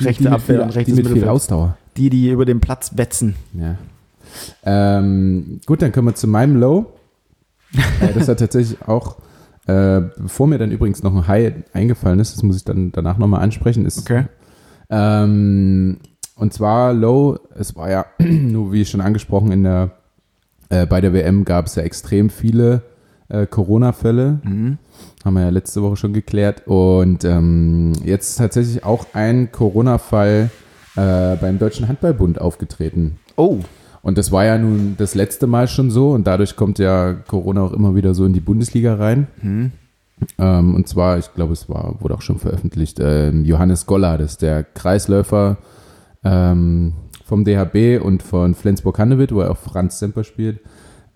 rechte die mit Abwehr viel, und Die rechtes mit viel. Ausdauer. Die, die über den Platz wetzen. Ja. Ähm, gut, dann kommen wir zu meinem Low. äh, das hat tatsächlich auch, äh, bevor mir dann übrigens noch ein High eingefallen ist, das muss ich dann danach nochmal ansprechen, ist Okay. Ähm, und zwar Low, es war ja, nur wie schon angesprochen, in der, äh, bei der WM gab es ja extrem viele äh, Corona-Fälle. Mhm. Haben wir ja letzte Woche schon geklärt. Und ähm, jetzt ist tatsächlich auch ein Corona-Fall äh, beim Deutschen Handballbund aufgetreten. Oh, Und das war ja nun das letzte Mal schon so und dadurch kommt ja Corona auch immer wieder so in die Bundesliga rein. Mhm. Ähm, und zwar, ich glaube, es war, wurde auch schon veröffentlicht, ähm, Johannes ist der Kreisläufer ähm, vom DHB und von Flensburg-Handewitt, wo er auch Franz Semper spielt.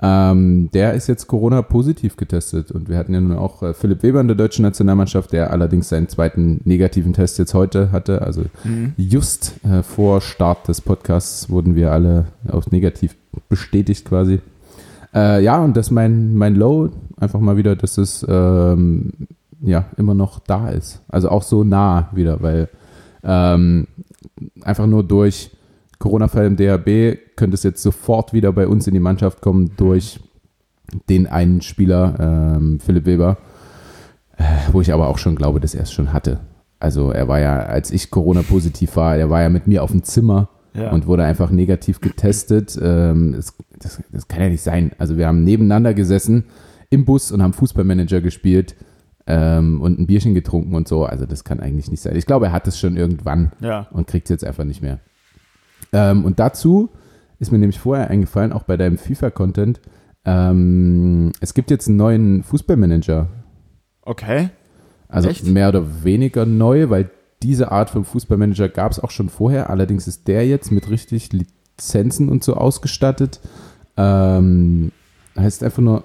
Ähm, der ist jetzt Corona-positiv getestet und wir hatten ja nun auch äh, Philipp Weber in der deutschen Nationalmannschaft, der allerdings seinen zweiten negativen Test jetzt heute hatte. Also Mhm. just äh, vor Start des Podcasts wurden wir alle auf negativ bestätigt quasi. Äh, ja, und das ist mein, mein Low, einfach mal wieder, dass es ähm, ja immer noch da ist. Also auch so nah wieder, weil ähm, einfach nur durch Corona-Fall im DHB könnte es jetzt sofort wieder bei uns in die Mannschaft kommen durch den einen Spieler, ähm, Philipp Weber, äh, wo ich aber auch schon glaube, dass er es schon hatte. Also er war ja, als ich Corona-positiv war, er war ja mit mir auf dem Zimmer Ja. und wurde einfach negativ getestet. Ähm, es, das, das kann ja nicht sein. Also wir haben nebeneinander gesessen im Bus und haben Fußballmanager gespielt ähm, und ein Bierchen getrunken und so. Also das kann eigentlich nicht sein. Ich glaube, er hat es schon irgendwann ja. und kriegt es jetzt einfach nicht mehr. Ähm, und dazu ist mir nämlich vorher eingefallen, auch bei deinem FIFA-Content, ähm, es gibt jetzt einen neuen Fußballmanager. Okay. Also Echt? mehr oder weniger neu, weil diese Art von Fußballmanager gab es auch schon vorher. Allerdings ist der jetzt mit richtig Lizenzen und so ausgestattet. Ähm, heißt einfach nur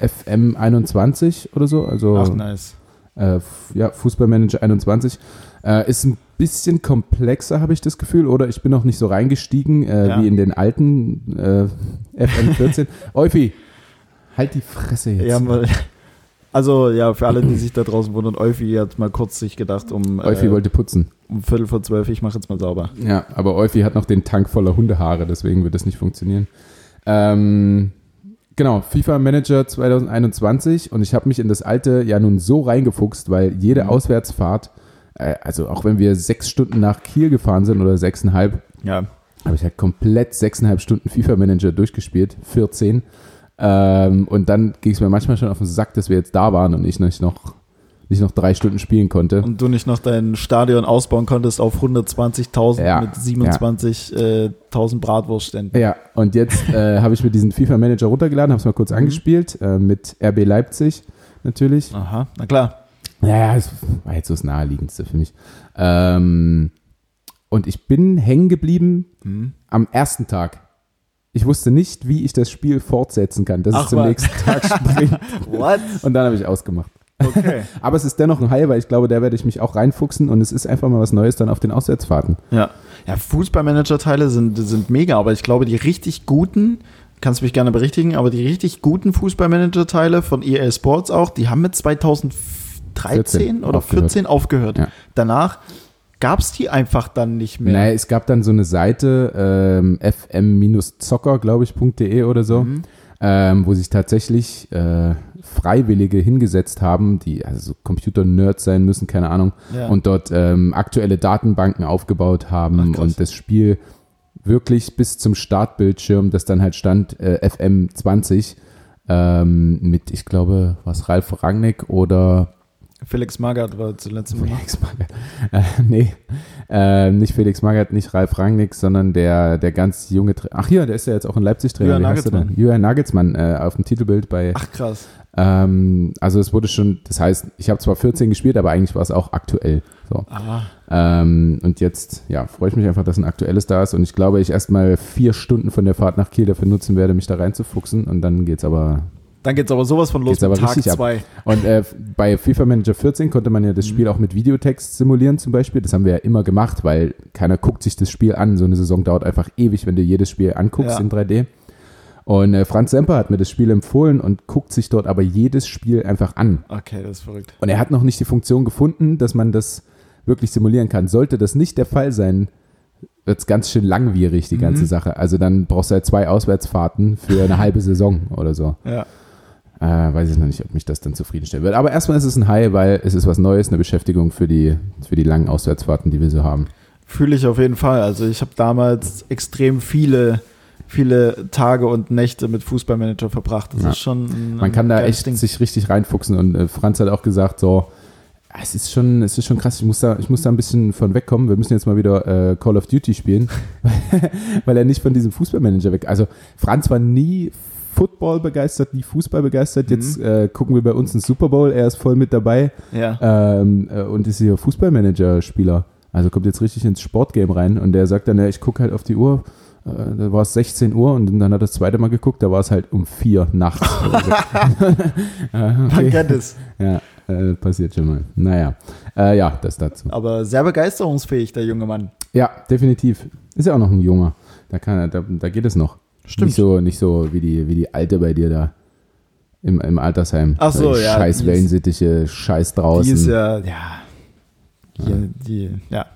FM21 oder so. Also Ach, nice. äh, ja, Fußballmanager 21. Äh, ist ein bisschen komplexer, habe ich das Gefühl, oder ich bin noch nicht so reingestiegen äh, Ja. wie in den alten äh, FM14. Eufi, halt die Fresse jetzt. Ja, mal, also ja, für alle, die sich da draußen wundern, Eufi hat mal kurz sich gedacht, um, Eufi äh, wollte putzen. um Viertel vor zwölf, ich mache jetzt mal sauber. Ja, aber Eufi hat noch den Tank voller Hundehaare, deswegen wird das nicht funktionieren. Ähm, Genau, FIFA Manager 2021 und ich habe mich in das alte ja nun so reingefuchst, weil jede Mhm. Auswärtsfahrt, äh, also auch wenn wir sechs Stunden nach Kiel gefahren sind oder sechseinhalb, Ja. habe ich halt komplett sechseinhalb Stunden FIFA Manager durchgespielt, 14. Ähm, und dann ging es mir manchmal schon auf den Sack, dass wir jetzt da waren und ich nicht noch, nicht noch drei Stunden spielen konnte. Und du nicht noch dein Stadion ausbauen konntest auf 120.000 Ja, mit 27.000 Bratwurstständen. Ja, und jetzt äh, habe ich mir diesen FIFA Manager runtergeladen, habe es mal kurz Mhm. angespielt, äh, mit RB Leipzig natürlich. Aha, na klar. Ja, ja, das war jetzt so das Naheliegendste für mich. Ähm, und ich bin hängen geblieben Mhm. am ersten Tag. Ich wusste nicht, wie ich das Spiel fortsetzen kann, dass Ach, es zum was. nächsten Tag springt. What? Und dann habe ich ausgemacht. Okay. Aber es ist dennoch ein High, weil ich glaube, da werde ich mich auch reinfuchsen und es ist einfach mal was Neues dann auf den Auswärtsfahrten. Ja. Ja, Fußballmanager-Teile sind, sind mega, aber ich glaube, die richtig guten, kannst mich gerne berichtigen, aber die richtig guten Fußballmanager-Teile von EA Sports auch, die haben mit 2013 14 oder aufgehört. 14 aufgehört. Ja. Danach gab es die einfach dann nicht mehr. Naja, es gab dann so eine Seite, ähm, fm-zocker, glaube ich, .de oder so, Mhm. ähm, wo sich tatsächlich äh, Freiwillige hingesetzt haben, die also so Computer-Nerds sein müssen, keine Ahnung, Ja. und dort ähm, aktuelle Datenbanken aufgebaut haben Ach, und das Spiel wirklich bis zum Startbildschirm, das dann halt stand, äh, FM20, ähm, mit, ich glaube, was, Ralf Rangnick oder Felix Magath war zuletzt noch. Felix Magath. Äh, nee, äh, nicht Felix Magath, nicht Ralf Rangnick, sondern der, der ganz junge Tra Ach hier, der ist ja jetzt auch ein Leipzig-Trainer. Julian Wie heißt er denn? Nagelsmann. Julian Nagelsmann äh, auf dem Titelbild bei. Ach krass. Ähm, also es wurde schon, das heißt, ich habe zwar 14 gespielt, aber eigentlich war es auch aktuell. So. Ähm, und jetzt, ja, freue ich mich einfach, dass ein aktuelles da ist und ich glaube, ich erstmal vier Stunden von der Fahrt nach Kiel dafür nutzen werde, mich da reinzufuchsen und dann geht's aber Dann geht's aber sowas von los Geht's aber mit Tag richtig ab. 2. Und äh, bei FIFA Manager 14 konnte man ja das Mhm. Spiel auch mit Videotext simulieren zum Beispiel. Das haben wir ja immer gemacht, weil keiner guckt sich das Spiel an. So eine Saison dauert einfach ewig, wenn du jedes Spiel anguckst Ja. in 3D. Und äh, Franz Semper hat mir das Spiel empfohlen und guckt sich dort aber jedes Spiel einfach an. Okay, das ist verrückt. Und er hat noch nicht die Funktion gefunden, dass man das wirklich simulieren kann. Sollte das nicht der Fall sein, wird es ganz schön langwierig, die ganze Mhm. Sache. Also dann brauchst du halt zwei Auswärtsfahrten für eine halbe Saison oder so. Ja. Äh, weiß ich noch nicht, ob mich das dann zufriedenstellen wird. Aber erstmal ist es ein High, weil es ist was Neues, eine Beschäftigung für die, für die langen Auswärtsfahrten, die wir so haben. Fühle ich auf jeden Fall. Also ich habe damals extrem viele, viele Tage und Nächte mit Fußballmanager verbracht. Das Ja. ist schon ein, Man kann da echt Ding. sich richtig reinfuchsen und äh, Franz hat auch gesagt, so, "Ah, es ist schon, es ist schon krass, ich muss da, ich muss da ein bisschen von wegkommen. Wir müssen jetzt mal wieder äh, Call of Duty spielen, weil er nicht von diesem Fußballmanager weg. Also Franz war nie Football begeistert, nie Fußball begeistert. Jetzt Mhm. äh, gucken wir bei uns einen Super Bowl, er ist voll mit dabei. Ja. ähm, äh, und ist hier Fußballmanager-Spieler. Also kommt jetzt richtig ins Sportgame rein und der sagt dann, ja, ich gucke halt auf die Uhr, äh, da war es 16 Uhr und dann hat er das zweite Mal geguckt, da war es halt um vier nachts. Man okay. kennt es. Ja, äh, passiert schon mal. Naja, äh, ja, das dazu. Aber sehr begeisterungsfähig, der junge Mann. Ja, definitiv. Ist ja auch noch ein Junger. Da, kann, da, da geht es noch. Stimmt. Nicht so, nicht so wie, die, wie die Alte bei dir da im, im Altersheim. Ach so, ja, Scheiß die ist- Wellensittiche, Scheiß draußen. Die ist ja, ja. Die, die, ja,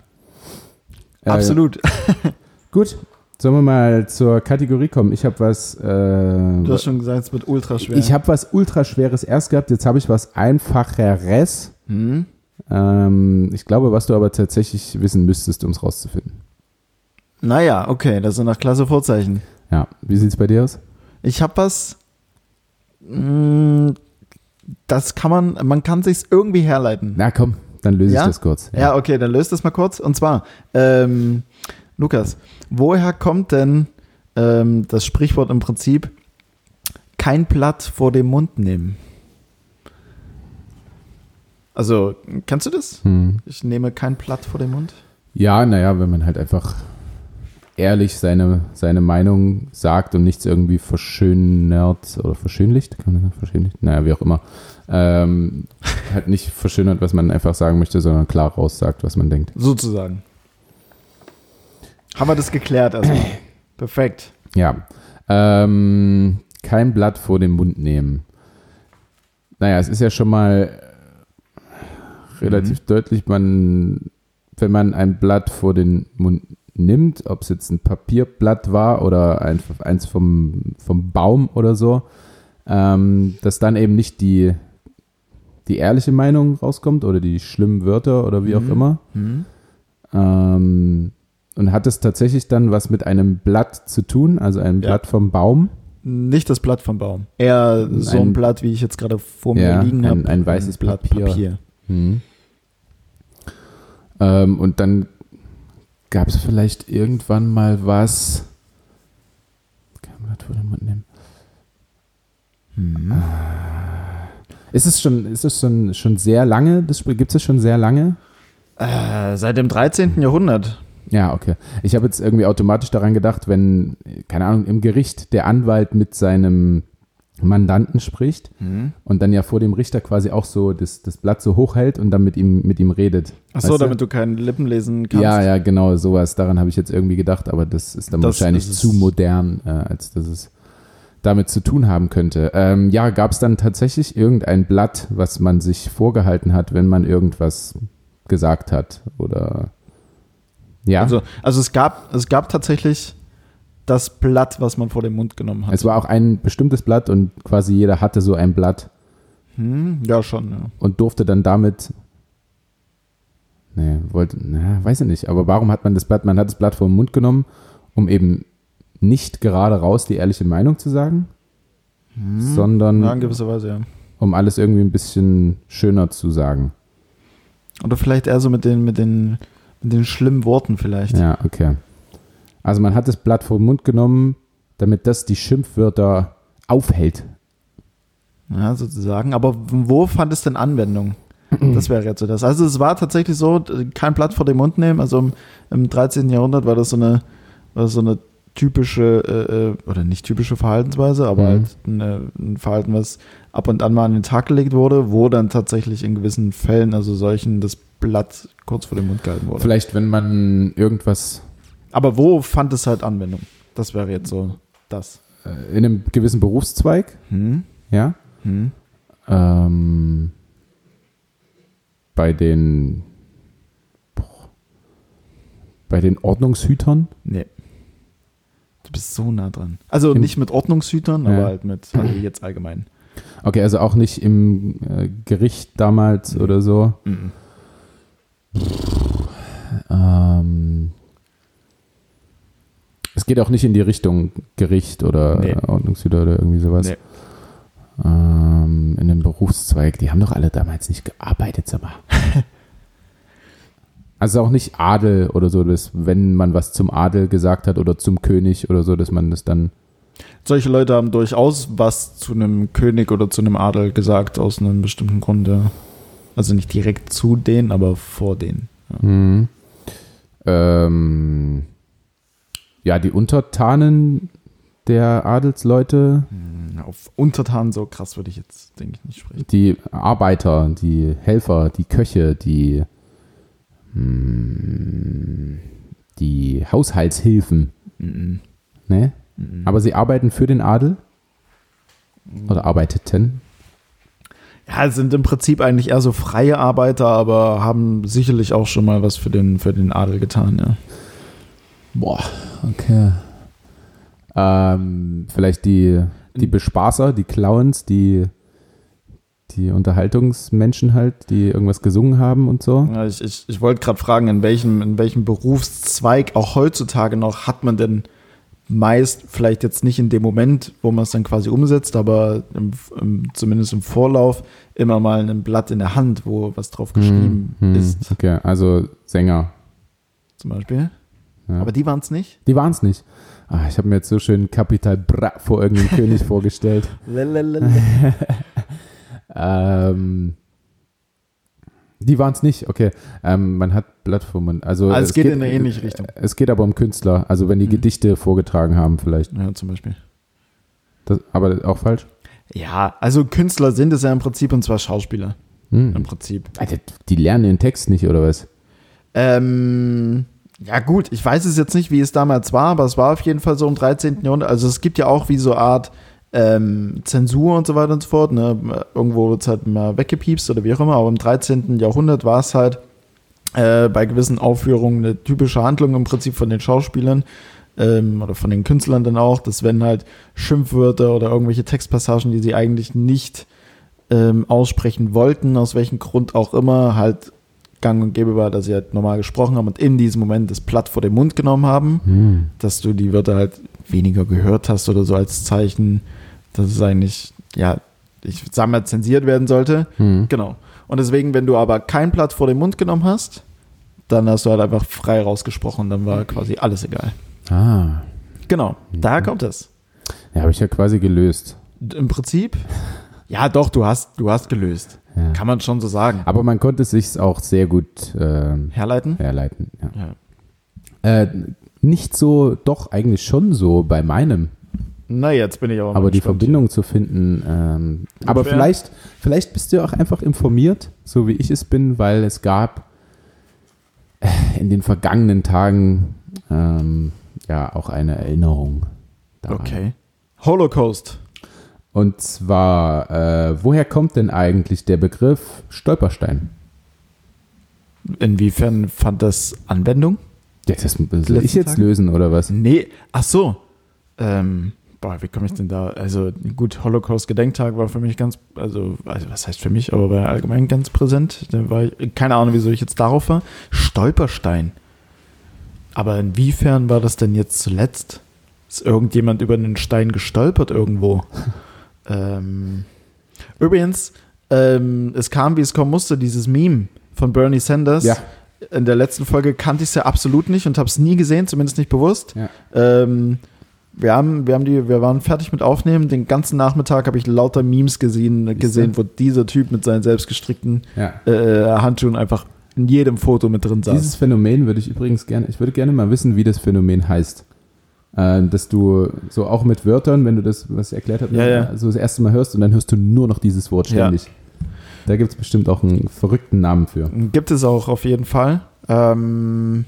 Äh, absolut. Gut, sollen wir mal zur Kategorie kommen? Ich habe was. Äh, Du hast schon gesagt, es wird ultra schwer. ich habe was ultraschweres erst gehabt, jetzt habe ich was einfacheres. hm? Ähm, ich glaube, was du aber tatsächlich wissen müsstest, um es rauszufinden. Naja, okay, das sind nach klasse Vorzeichen. Ja, wie sieht es bei dir aus? Ich habe was. mh, Das kann man, man kann sich's irgendwie herleiten. Na komm, dann löse Ja? ich das kurz. Ja, okay, dann löst das mal kurz. Und zwar, ähm, Lukas, woher kommt denn ähm, das Sprichwort im Prinzip kein Blatt vor dem Mund nehmen? Also, kennst du das? Hm. Ich nehme kein Blatt vor den Mund. Ja, naja, wenn man halt einfach ehrlich seine, seine Meinung sagt und nichts irgendwie verschönert oder verschönlicht, kann man sagen, verschönlicht? Naja, wie auch immer. Ähm, halt nicht verschönert, was man einfach sagen möchte, sondern klar raussagt, was man denkt. Sozusagen. Haben wir das geklärt erstmal. Perfekt. Ja. Ähm, kein Blatt vor den Mund nehmen. Naja, es ist ja schon mal relativ deutlich, man, wenn man ein Blatt vor den Mund nimmt, ob es jetzt ein Papierblatt war oder einfach eins vom, vom Baum oder so, ähm, dass dann eben nicht die, die ehrliche Meinung rauskommt oder die schlimmen Wörter oder wie auch Mhm. immer. Hm? Ähm, und hat es tatsächlich dann was mit einem Blatt zu tun, also einem Ja. Blatt vom Baum. Nicht das Blatt vom Baum. Eher so ein, Ein- Blatt, wie ich jetzt gerade vor mir Ja, liegen ein- habe. ein weißes Blatt Papier. Papier. Mhm. Ähm, und dann gab es vielleicht irgendwann mal was. Blatt vor dem Mund nehmen. Hm. Ist es schon, ist es schon, schon sehr lange? Das Spiel gibt es schon sehr lange? Äh, seit dem 13. Jahrhundert. Ja, okay. Ich habe jetzt irgendwie automatisch daran gedacht, wenn, keine Ahnung, im Gericht der Anwalt mit seinem Mandanten spricht Hm. und dann ja vor dem Richter quasi auch so das, das Blatt so hochhält und dann mit ihm, mit ihm redet. Weißt du? damit du keine Lippen lesen kannst. Ja, ja, genau, sowas. Daran habe ich jetzt irgendwie gedacht, aber das ist dann Das wahrscheinlich ist zu modern, äh, als dass es damit zu tun haben könnte. Ähm, ja, gab es dann tatsächlich irgendein Blatt, was man sich vorgehalten hat, wenn man irgendwas gesagt hat? Oder ja, Also, also es gab, es gab tatsächlich das Blatt, was man vor den Mund genommen hat. es war auch ein bestimmtes Blatt und quasi jeder hatte so ein Blatt Hm, ja, schon, ja. und durfte dann damit. Nee, wollte, na, weiß ich nicht, aber warum hat man das Blatt? Man hat das Blatt vom Mund genommen, um eben nicht gerade raus die ehrliche Meinung zu sagen, sondern Ja, in gewisser Weise, ja. um alles irgendwie ein bisschen schöner zu sagen. Oder vielleicht eher so mit den, mit den, mit den schlimmen Worten vielleicht. Ja, okay. Also man hat das Blatt vom Mund genommen, damit das die Schimpfwörter aufhält. Ja, sozusagen. Aber wo fand es denn Anwendung? Das wäre jetzt so das. Also es war tatsächlich so, kein Blatt vor den Mund nehmen. Also im, im 13. Jahrhundert war das so eine, so eine typische, äh, äh, oder nicht typische Verhaltensweise, aber Mhm. halt eine, ein Verhalten, was ab und an mal an den Tag gelegt wurde, wo dann tatsächlich in gewissen Fällen, also solchen, das Blatt kurz vor den Mund gehalten wurde. Vielleicht, wenn man irgendwas Aber wo fand es halt Anwendung? Das wäre jetzt so das. äh, in einem gewissen Berufszweig, Hm? ja, Hm? ähm, bei den boah, bei den Ordnungshütern, Nee. Du bist so nah dran. Also Im- nicht mit Ordnungshütern, Ja. aber halt mit, also jetzt allgemein. okay, also auch nicht im äh, Gericht damals Nee. oder so. Mhm. Geht auch nicht in die Richtung Gericht oder Nee. äh, Ordnungshüter oder irgendwie sowas. Nee. Ähm, in dem Berufszweig, die haben doch alle damals nicht gearbeitet, sag mal. also auch nicht Adel oder so, dass wenn man was zum Adel gesagt hat oder zum König oder so, dass man das dann. Solche Leute haben durchaus was zu einem König oder zu einem Adel gesagt, aus einem bestimmten Grund, ja. Also nicht direkt zu denen, aber vor denen. Mhm. Ähm, ja, die Untertanen der Adelsleute, Hm, Auf Untertan so krass würde ich jetzt, denke ich, nicht sprechen. die Arbeiter, die Helfer, die Köche, die, hm, die Haushaltshilfen, Mhm. ne? Mhm. Aber sie arbeiten für den Adel oder arbeiteten. Ja, sind im Prinzip eigentlich eher so freie Arbeiter, aber haben sicherlich auch schon mal was für den, für den Adel getan, ja. Boah, okay. Ähm, vielleicht die, die Bespaßer, die Clowns, die, die Unterhaltungsmenschen halt, die irgendwas gesungen haben und so. Ja, ich ich, ich wollte gerade fragen, in welchem, in welchem Berufszweig auch heutzutage noch hat man denn meist, vielleicht jetzt nicht in dem Moment, wo man es dann quasi umsetzt, aber im, im, zumindest im Vorlauf immer mal ein Blatt in der Hand, wo was drauf geschrieben Hm, hm, ist, Okay, also Sänger. zum Beispiel. Ja. Aber die waren es nicht. Die waren es nicht. Ah, ich habe mir jetzt so schön Kapital Bra vor irgendeinem König vorgestellt. Ähm, die waren es nicht, okay. Ähm, man hat Mund. Also, Also es geht in eine ähnliche Richtung. Es geht aber um Künstler. Also wenn die Mhm. Gedichte vorgetragen haben, vielleicht. Ja, zum Beispiel. Das, aber auch falsch. Ja, also Künstler sind es ja im Prinzip und zwar Schauspieler. Im Hm. Prinzip. Alter, die lernen den Text nicht, oder was? Ähm, ja gut, ich weiß es jetzt nicht, wie es damals war, aber es war auf jeden Fall so im 13. Jahrhundert. Also es gibt ja auch wie so eine Art ähm, Zensur und so weiter und so fort. Ne? Irgendwo wird es halt mal weggepiepst oder wie auch immer, aber im 13. Jahrhundert war es halt äh, bei gewissen Aufführungen eine typische Handlung im Prinzip von den Schauspielern, ähm, oder von den Künstlern dann auch, dass wenn halt Schimpfwörter oder irgendwelche Textpassagen, die sie eigentlich nicht ähm, aussprechen wollten, aus welchem Grund auch immer, halt gang und gäbe war, dass sie halt normal gesprochen haben und in diesem Moment das Blatt vor den Mund genommen haben, Hm. dass du die Wörter halt weniger gehört hast oder so als Zeichen, dass es eigentlich, ja, ich sag mal, zensiert werden sollte. Hm. Genau. Und deswegen, wenn du aber kein Blatt vor den Mund genommen hast, dann hast du halt einfach frei rausgesprochen, dann war quasi alles egal. Ah, Genau, daher kommt es. ja, habe ich ja quasi gelöst. Im Prinzip, ja doch, du hast, du hast gelöst. Ja. Kann man schon so sagen. Aber man konnte es sich auch sehr gut ähm, Herleiten? herleiten. Ja. Ja. Äh, nicht so, doch eigentlich schon so bei meinem. Na, jetzt bin ich aber aber die. Verbindung zu finden. Ähm, aber vielleicht, vielleicht bist du auch einfach informiert, so wie ich es bin, weil es gab äh, in den vergangenen Tagen ähm, ja auch eine Erinnerung. Daran. Okay. Holocaust. Und zwar, äh, woher kommt denn eigentlich der Begriff Stolperstein? Inwiefern fand das Anwendung? Ja, das soll ich letzten jetzt Tagen? lösen oder was? Nee, ach so. Ähm, boah, wie komme ich denn da? Also, gut, Holocaust-Gedenktag war für mich ganz, also, also, was heißt für mich, aber war allgemein ganz präsent. Da war ich, keine Ahnung, wieso ich jetzt darauf war. Stolperstein. Aber inwiefern war das denn jetzt zuletzt? Ist irgendjemand über einen Stein gestolpert irgendwo? ähm, übrigens, ähm, es kam, wie es kommen musste, dieses Meme von Bernie Sanders. Ja. In der letzten Folge kannte ich es ja absolut nicht und habe es nie gesehen, zumindest nicht bewusst. Ja. Ähm, wir haben, wir haben die, wir waren fertig mit Aufnehmen. Den ganzen Nachmittag habe ich lauter Memes gesehen, gesehen, wo dieser Typ mit seinen selbstgestrickten Ja. äh, Handschuhen einfach in jedem Foto mit drin saß. Dieses Phänomen würde ich übrigens gerne, ich würde gerne mal wissen, wie das Phänomen heißt. Äh, dass du so auch mit Wörtern, wenn du das, was ich erklärt habe, Ja, ja. so das erste Mal hörst und dann hörst du nur noch dieses Wort Ja. ständig. Da gibt es bestimmt auch einen verrückten Namen für. Gibt es auch auf jeden Fall. Ähm,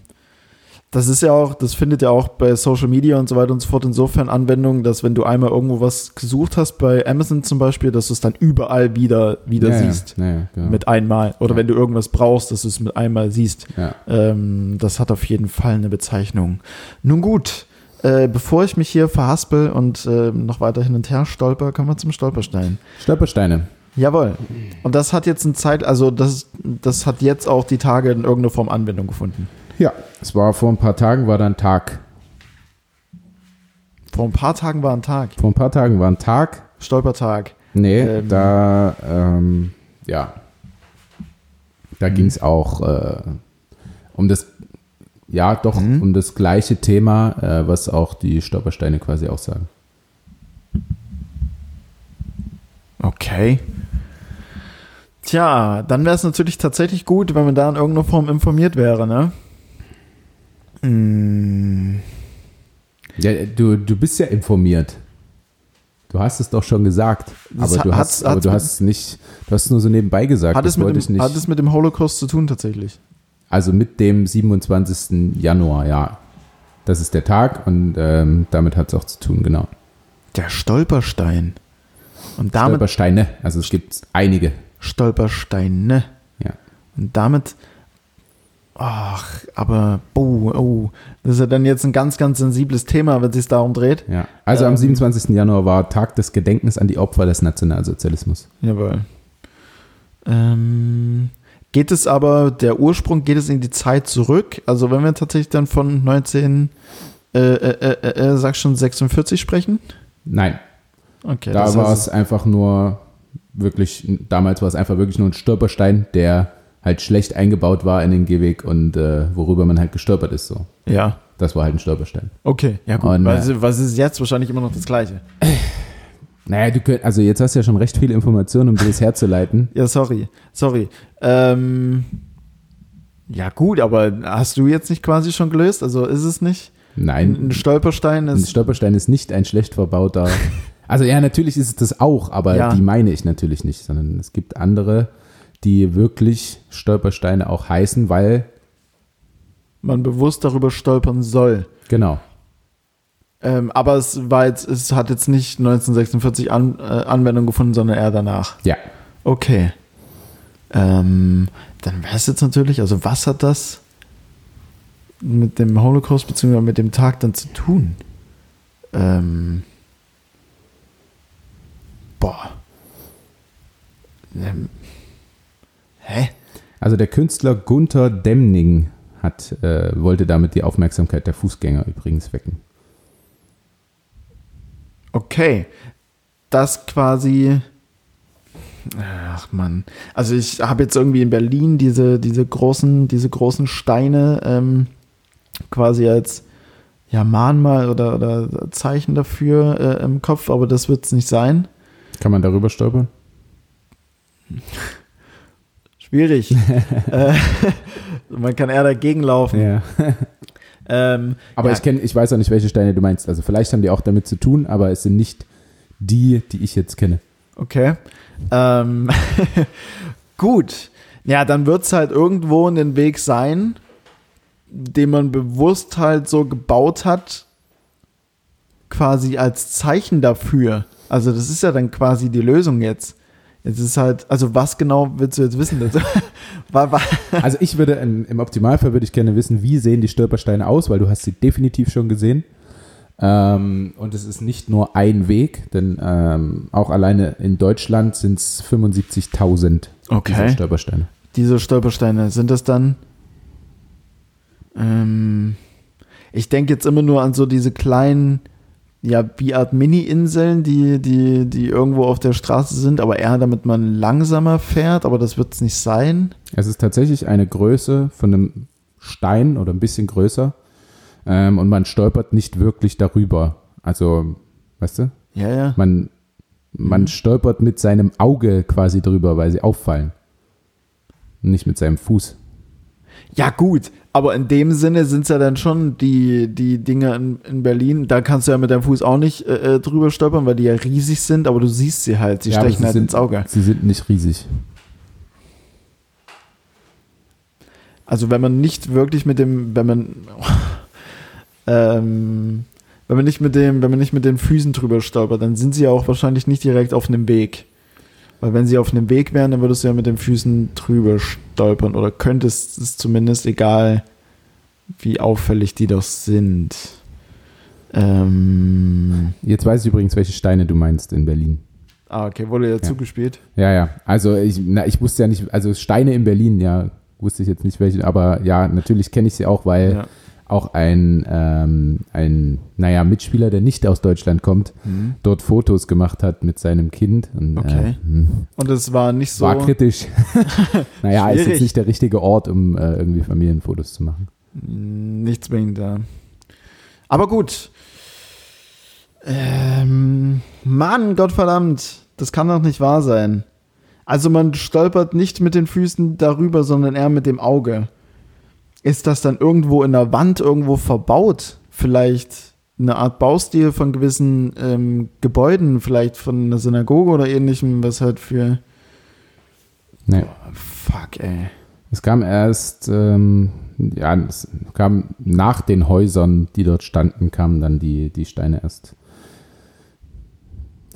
das ist ja auch, das findet ja auch bei Social Media und so weiter und so fort insofern Anwendung, dass wenn du einmal irgendwo was gesucht hast, bei Amazon zum Beispiel, dass du es dann überall wieder, wieder ja, siehst. Ja, ja, genau. Mit einmal. Oder Ja. wenn du irgendwas brauchst, dass du es mit einmal siehst. ja. Ähm, das hat auf jeden Fall eine Bezeichnung. Nun gut, äh, bevor ich mich hier verhaspel und äh, noch weiter hin und her stolper, kommen wir zum Stolperstein. Stolpersteine. Jawohl. Und das hat jetzt eine Zeit, also das, das hat jetzt auch die Tage in irgendeiner Form Anwendung gefunden. Ja, es war vor ein paar Tagen war da ein Tag. Vor ein paar Tagen war ein Tag. Vor ein paar Tagen war ein Tag. Stolpertag. Nee, Ähm. da, ähm, ja, da ging es auch äh, um das, ja, doch, Mhm. um das gleiche Thema, äh, was auch die Stolpersteine quasi auch sagen. Okay. Tja, dann wäre es natürlich tatsächlich gut, wenn man da in irgendeiner Form informiert wäre, ne? Hm. Ja, du, du bist ja informiert. Du hast es doch schon gesagt, aber du hat- hast, hat's- aber hat's du hast es nicht, du hast es nur so nebenbei gesagt. Hat, das es mit dem, hat es mit dem Holocaust zu tun tatsächlich? Also mit dem 27. Januar, ja. Das ist der Tag und ähm, damit hat es auch zu tun, genau. Der Stolperstein. Und damit Stolpersteine, also es gibt einige. Stolpersteine. Ja. Und damit. Ach, aber, oh, oh, das ist ja dann jetzt ein ganz, ganz sensibles Thema, wenn es sich darum dreht. Ja, also am Ähm. 27. Januar war Tag des Gedenkens an die Opfer des Nationalsozialismus. Jawohl. Ähm, geht es aber, der Ursprung, geht es in die Zeit zurück? Also, wenn wir tatsächlich dann von 19, äh, äh, äh, äh, sag schon 46 sprechen? Nein, Okay, da war es einfach nur wirklich, damals war es einfach wirklich nur ein Stolperstein, der halt schlecht eingebaut war in den Gehweg und äh, worüber man halt gestolpert ist. So. Ja, Das war halt ein Stolperstein. okay, ja gut. Und, was, was ist jetzt wahrscheinlich immer noch das Gleiche? Naja, du könnt, also jetzt hast du ja schon recht viele Informationen, um dir das herzuleiten. Ja, sorry, sorry. Ähm, ja gut, aber hast du jetzt nicht quasi schon gelöst? Also ist es nicht? Ein Nein, Stolperstein ein ist. Stolperstein ist nicht ein schlecht verbauter. Also ja, natürlich ist es das auch, aber Ja. die meine ich natürlich nicht, sondern es gibt andere, die wirklich Stolpersteine auch heißen, weil, man bewusst darüber stolpern soll. genau, Ähm, aber es war jetzt, es hat jetzt nicht 1946 an, äh, Anwendung gefunden, sondern eher danach. ja. Okay. Ähm, dann wäre es jetzt natürlich, also was hat das mit dem Holocaust bzw. mit dem Tag dann zu tun? Ähm, boah. Ähm, hä? Also der Künstler Gunther Demning hat, äh, wollte damit die Aufmerksamkeit der Fußgänger übrigens wecken. Okay. Das quasi. Ach man. Also ich habe jetzt irgendwie in Berlin diese, diese großen, diese großen Steine ähm, quasi als ja, Mahnmal oder, oder Zeichen dafür äh, im Kopf, aber das wird es nicht sein. Kann man darüber stolpern? Schwierig. äh, man kann eher dagegen laufen. Ja. Ähm, Aber ja, ich kenne, ich weiß auch nicht, welche Steine du meinst. Also vielleicht haben die auch damit zu tun, aber es sind nicht die, die ich jetzt kenne. Okay. Ähm, gut. Ja, dann wird es halt irgendwo ein Weg sein, den man bewusst halt so gebaut hat, quasi als Zeichen dafür. Also das ist ja dann quasi die Lösung jetzt. Jetzt ist halt, also was genau willst du jetzt wissen? Also ich würde, in, im Optimalfall würde ich gerne wissen, wie sehen die Stolpersteine aus, weil du hast sie definitiv schon gesehen. Ähm, und es ist nicht nur ein Weg, denn ähm, auch alleine in Deutschland sind es 75.000 Okay. dieser Stolpersteine. Diese Stolpersteine, sind das dann? Ähm, ich denke jetzt immer nur an so diese kleinen, ja, wie Art Mini-Inseln, die, die, die irgendwo auf der Straße sind, aber eher damit man langsamer fährt, aber das wird es nicht sein. Es ist tatsächlich eine Größe von einem Stein oder ein bisschen größer ähm, und man stolpert nicht wirklich darüber. Also, weißt du, Ja, ja. man, man Mhm. stolpert mit seinem Auge quasi drüber, weil sie auffallen. Nicht mit seinem Fuß. Ja, gut, aber in dem Sinne sind es ja dann schon die, die Dinge in, in Berlin. Da kannst du ja mit deinem Fuß auch nicht äh, äh, drüber stolpern, weil die ja riesig sind, aber du siehst sie halt. Sie Ja, stechen sie halt sind- ins Auge. Sie sind nicht riesig. Also wenn man nicht wirklich mit dem, wenn man, ähm, wenn man nicht mit dem, wenn man nicht mit den Füßen drüber stolpert, dann sind sie ja auch wahrscheinlich nicht direkt auf einem Weg. Weil wenn sie auf einem Weg wären, dann würdest du ja mit den Füßen drüber stolpern oder könntest es zumindest, egal wie auffällig die doch sind. Ähm, Jetzt weiß ich übrigens, welche Steine du meinst in Berlin. ah, okay, wurde ja, Ja. zugespielt. Ja, ja. Also ich, na, ich wusste ja nicht, also Steine in Berlin, ja, wusste ich jetzt nicht welche, aber ja, natürlich kenne ich sie auch, weil Ja. Auch ein, ähm, ein, naja, Mitspieler, der nicht aus Deutschland kommt, Mhm. dort Fotos gemacht hat mit seinem Kind. Und, Okay. Äh, hm, Und es war nicht so. war kritisch. naja, ist Schwierig. jetzt nicht der richtige Ort, um äh, irgendwie Familienfotos zu machen. Nicht zwingend da. Aber gut. Ähm, Mann, Gottverdammt, das kann doch nicht wahr sein. Also man stolpert nicht mit den Füßen darüber, sondern eher mit dem Auge. Ist das dann irgendwo in der Wand irgendwo verbaut? Vielleicht eine Art Baustil von gewissen ähm, Gebäuden, vielleicht von einer Synagoge oder ähnlichem, was halt für. Nee. Fuck, ey. Es kam erst, ähm, ja, es kam nach den Häusern, die dort standen, kamen dann die, die Steine erst.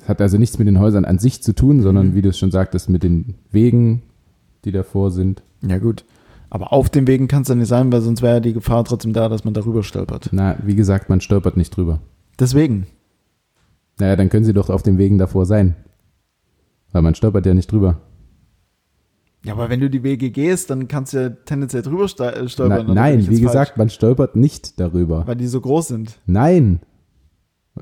Es hat also nichts mit den Häusern an sich zu tun, sondern Mhm. wie du es schon sagtest, mit den Wegen, die davor sind. Ja, gut. Aber auf dem Wegen kann es dann nicht sein, weil sonst wäre ja die Gefahr trotzdem da, dass man darüber stolpert. Na, wie gesagt, man stolpert nicht drüber. Deswegen. Naja, dann können sie doch auf den Wegen davor sein. Weil man stolpert ja nicht drüber. Ja, aber wenn du die Wege gehst, dann kannst du ja tendenziell drüber äh, Na, stolpern. bin nein, wie gesagt, man stolpert nicht darüber. Falsch? Weil die so groß sind. Nein.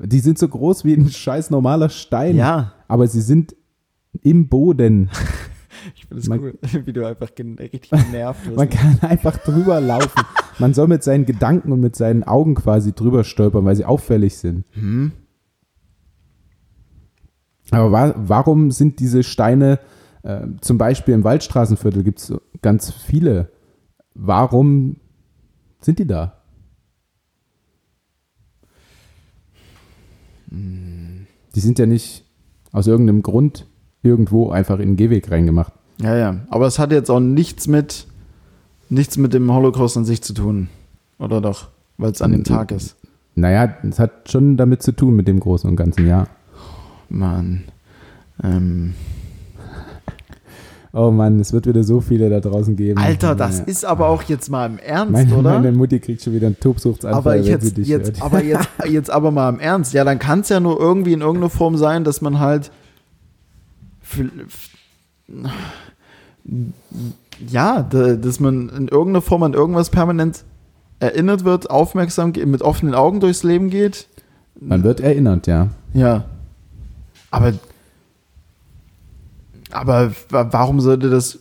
Die sind so groß wie ein scheiß normaler Stein. Ja. Aber sie sind im Boden. Ich finde es Man- cool, wie du einfach richtig genervt wirst. Man kann einfach drüber laufen. Man soll mit seinen Gedanken und mit seinen Augen quasi drüber stolpern, weil sie auffällig sind. hm? Aber wa warum sind diese Steine, äh, zum Beispiel im Waldstraßenviertel gibt es ganz viele, warum sind die da? Die sind ja nicht aus irgendeinem Grund irgendwo einfach in den Gehweg reingemacht. Ja, ja. Aber es hat jetzt auch nichts mit, nichts mit dem Holocaust an sich zu tun. Oder doch? Weil es an dem Tag ist. Naja, es hat schon damit zu tun mit dem Großen und Ganzen, ja. Mann. Ähm, Oh Mann, es wird wieder so viele da draußen geben. Alter, das ist aber auch jetzt mal im Ernst, meine, oder? meine Mutti kriegt schon wieder einen Tobsuchtsanfall, aber jetzt, jetzt, hört. aber jetzt, jetzt aber mal im Ernst. Ja, dann kann es ja nur irgendwie in irgendeiner Form sein, dass man halt ja, da- dass man in irgendeiner Form an irgendwas permanent erinnert wird, aufmerksam mit offenen Augen durchs Leben geht. Man wird erinnert, ja. Ja. Aber aber wa- warum sollte das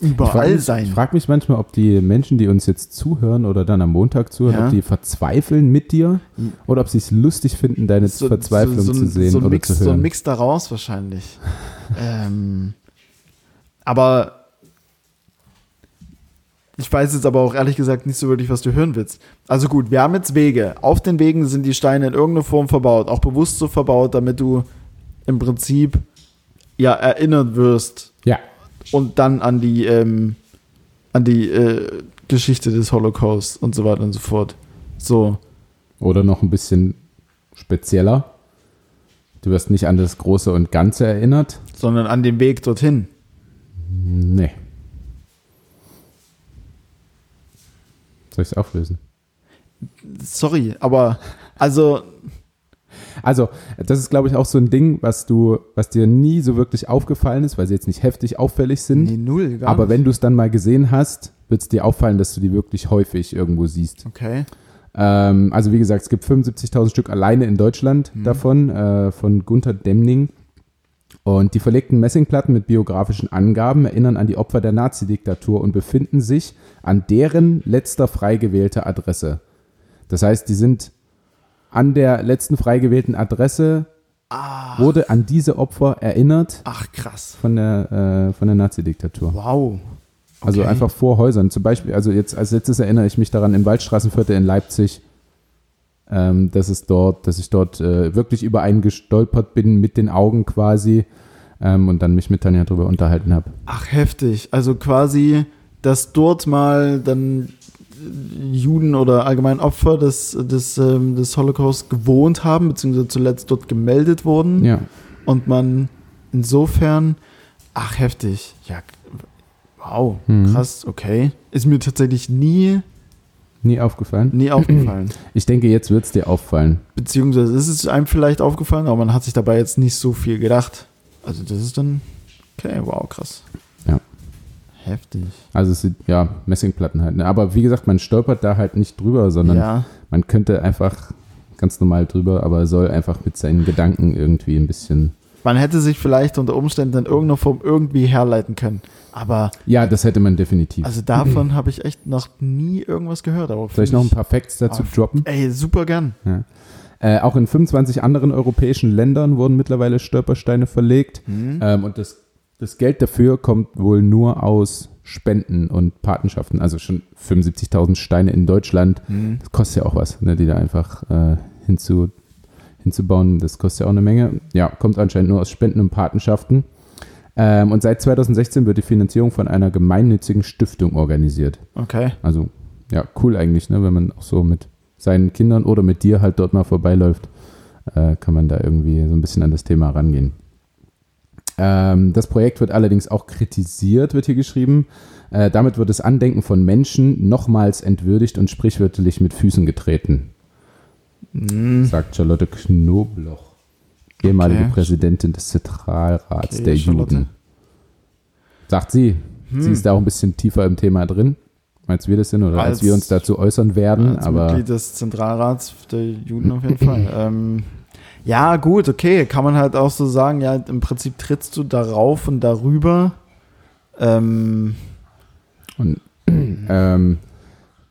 überall frage mich, sein? ich frag mich manchmal, ob die Menschen, die uns jetzt zuhören oder dann am Montag zuhören, Ja. ob die verzweifeln mit dir oder ob sie es lustig finden, deine Verzweiflung so, so, zu sehen so ein oder Mix, zu So ein hören. Mix daraus wahrscheinlich. ähm, aber ich weiß jetzt aber auch ehrlich gesagt nicht so wirklich, was du hören willst. Also gut, wir haben jetzt Wege. Auf den Wegen sind die Steine in irgendeiner Form verbaut, auch bewusst so verbaut, damit du im Prinzip ja erinnert wirst ja, und dann an die ähm, an die äh, Geschichte des Holocaust und so weiter und so fort. So. oder noch ein bisschen spezieller. Du wirst nicht an das Große und Ganze erinnert. sondern an den Weg dorthin. Nee. Soll ich es auflösen? Sorry, aber also Also, das ist, glaube ich, auch so ein Ding, was du, was dir nie so wirklich aufgefallen ist, weil sie jetzt nicht heftig auffällig sind. nee, null, gar Aber nicht. wenn du es dann mal gesehen hast, wird es dir auffallen, dass du die wirklich häufig irgendwo siehst. Okay. Ähm, also wie gesagt, es gibt 75.000 Stück alleine in Deutschland Mhm. davon, äh, von Gunther Demning. Und die verlegten Messingplatten mit biografischen Angaben erinnern an die Opfer der Nazi-Diktatur und befinden sich an deren letzter frei gewählter Adresse. Das heißt, die sind an der letzten frei gewählten Adresse, Ah. wurde an diese Opfer erinnert Ach krass. von der, äh, von der Nazi-Diktatur. Wow. Also Okay. einfach vor Häusern. Zum Beispiel, also jetzt als letztes erinnere ich mich daran im Waldstraßenviertel in Leipzig, ähm, dass es dort, dass ich dort äh, wirklich über einen gestolpert bin mit den Augen quasi ähm, und dann mich mit Tanja drüber unterhalten habe. Ach heftig. Also quasi, dass dort mal dann Juden oder allgemein Opfer des, des, ähm, des Holocaust gewohnt haben, beziehungsweise zuletzt dort gemeldet wurden. Ja, Und man insofern, ach heftig. Ja, wow, Mhm. krass, okay. Ist mir tatsächlich nie, nie aufgefallen. nie aufgefallen. Ich denke, jetzt wird es dir auffallen. Beziehungsweise ist es einem vielleicht aufgefallen, aber man hat sich dabei jetzt nicht so viel gedacht. Also das ist dann, okay, wow, krass. Ja. Heftig. Also es sind ja Messingplatten halt. Ne? Aber wie gesagt, man stolpert da halt nicht drüber, sondern ja, man könnte einfach ganz normal drüber, aber soll einfach mit seinen Gedanken irgendwie ein bisschen. man hätte sich vielleicht unter Umständen in irgendeiner Form irgendwie herleiten können. Aber Ja, das hätte man definitiv. also davon habe ich echt noch nie irgendwas gehört. Aber Soll ich noch ein paar Facts dazu Ah, droppen? Ey, super gern. Ja. Äh, auch in 25 anderen europäischen Ländern wurden mittlerweile Stolpersteine verlegt. Hm? Ähm, und das, das Geld dafür kommt wohl nur aus Spenden und Patenschaften. Also schon 75.000 Steine in Deutschland. Hm. Das kostet ja auch was, ne, die da einfach äh, hinzu, hinzubauen. Das kostet ja auch eine Menge. Ja, kommt anscheinend nur aus Spenden und Patenschaften. Ähm, und seit 2016 wird die Finanzierung von einer gemeinnützigen Stiftung organisiert. Okay. Also, ja, cool eigentlich, ne? wenn man auch so mit seinen Kindern oder mit dir halt dort mal vorbeiläuft, äh, kann man da irgendwie so ein bisschen an das Thema rangehen. Ähm, das Projekt wird allerdings auch kritisiert, wird hier geschrieben. Äh, damit wird das Andenken von Menschen nochmals entwürdigt und sprichwörtlich mit Füßen getreten, Hm. sagt Charlotte Knobloch, ehemalige Okay. Präsidentin des Zentralrats Okay, der Charlotte. Juden. Sagt sie. Hm. Sie ist da auch ein bisschen tiefer im Thema drin, als wir das sind oder als, Als- wir uns dazu äußern werden. Als aber Mitglied des Zentralrats der Juden auf jeden Fall. Ähm, ja, gut, okay. Kann man halt auch so sagen, ja, im Prinzip trittst du darauf und darüber. Ähm, Und ähm,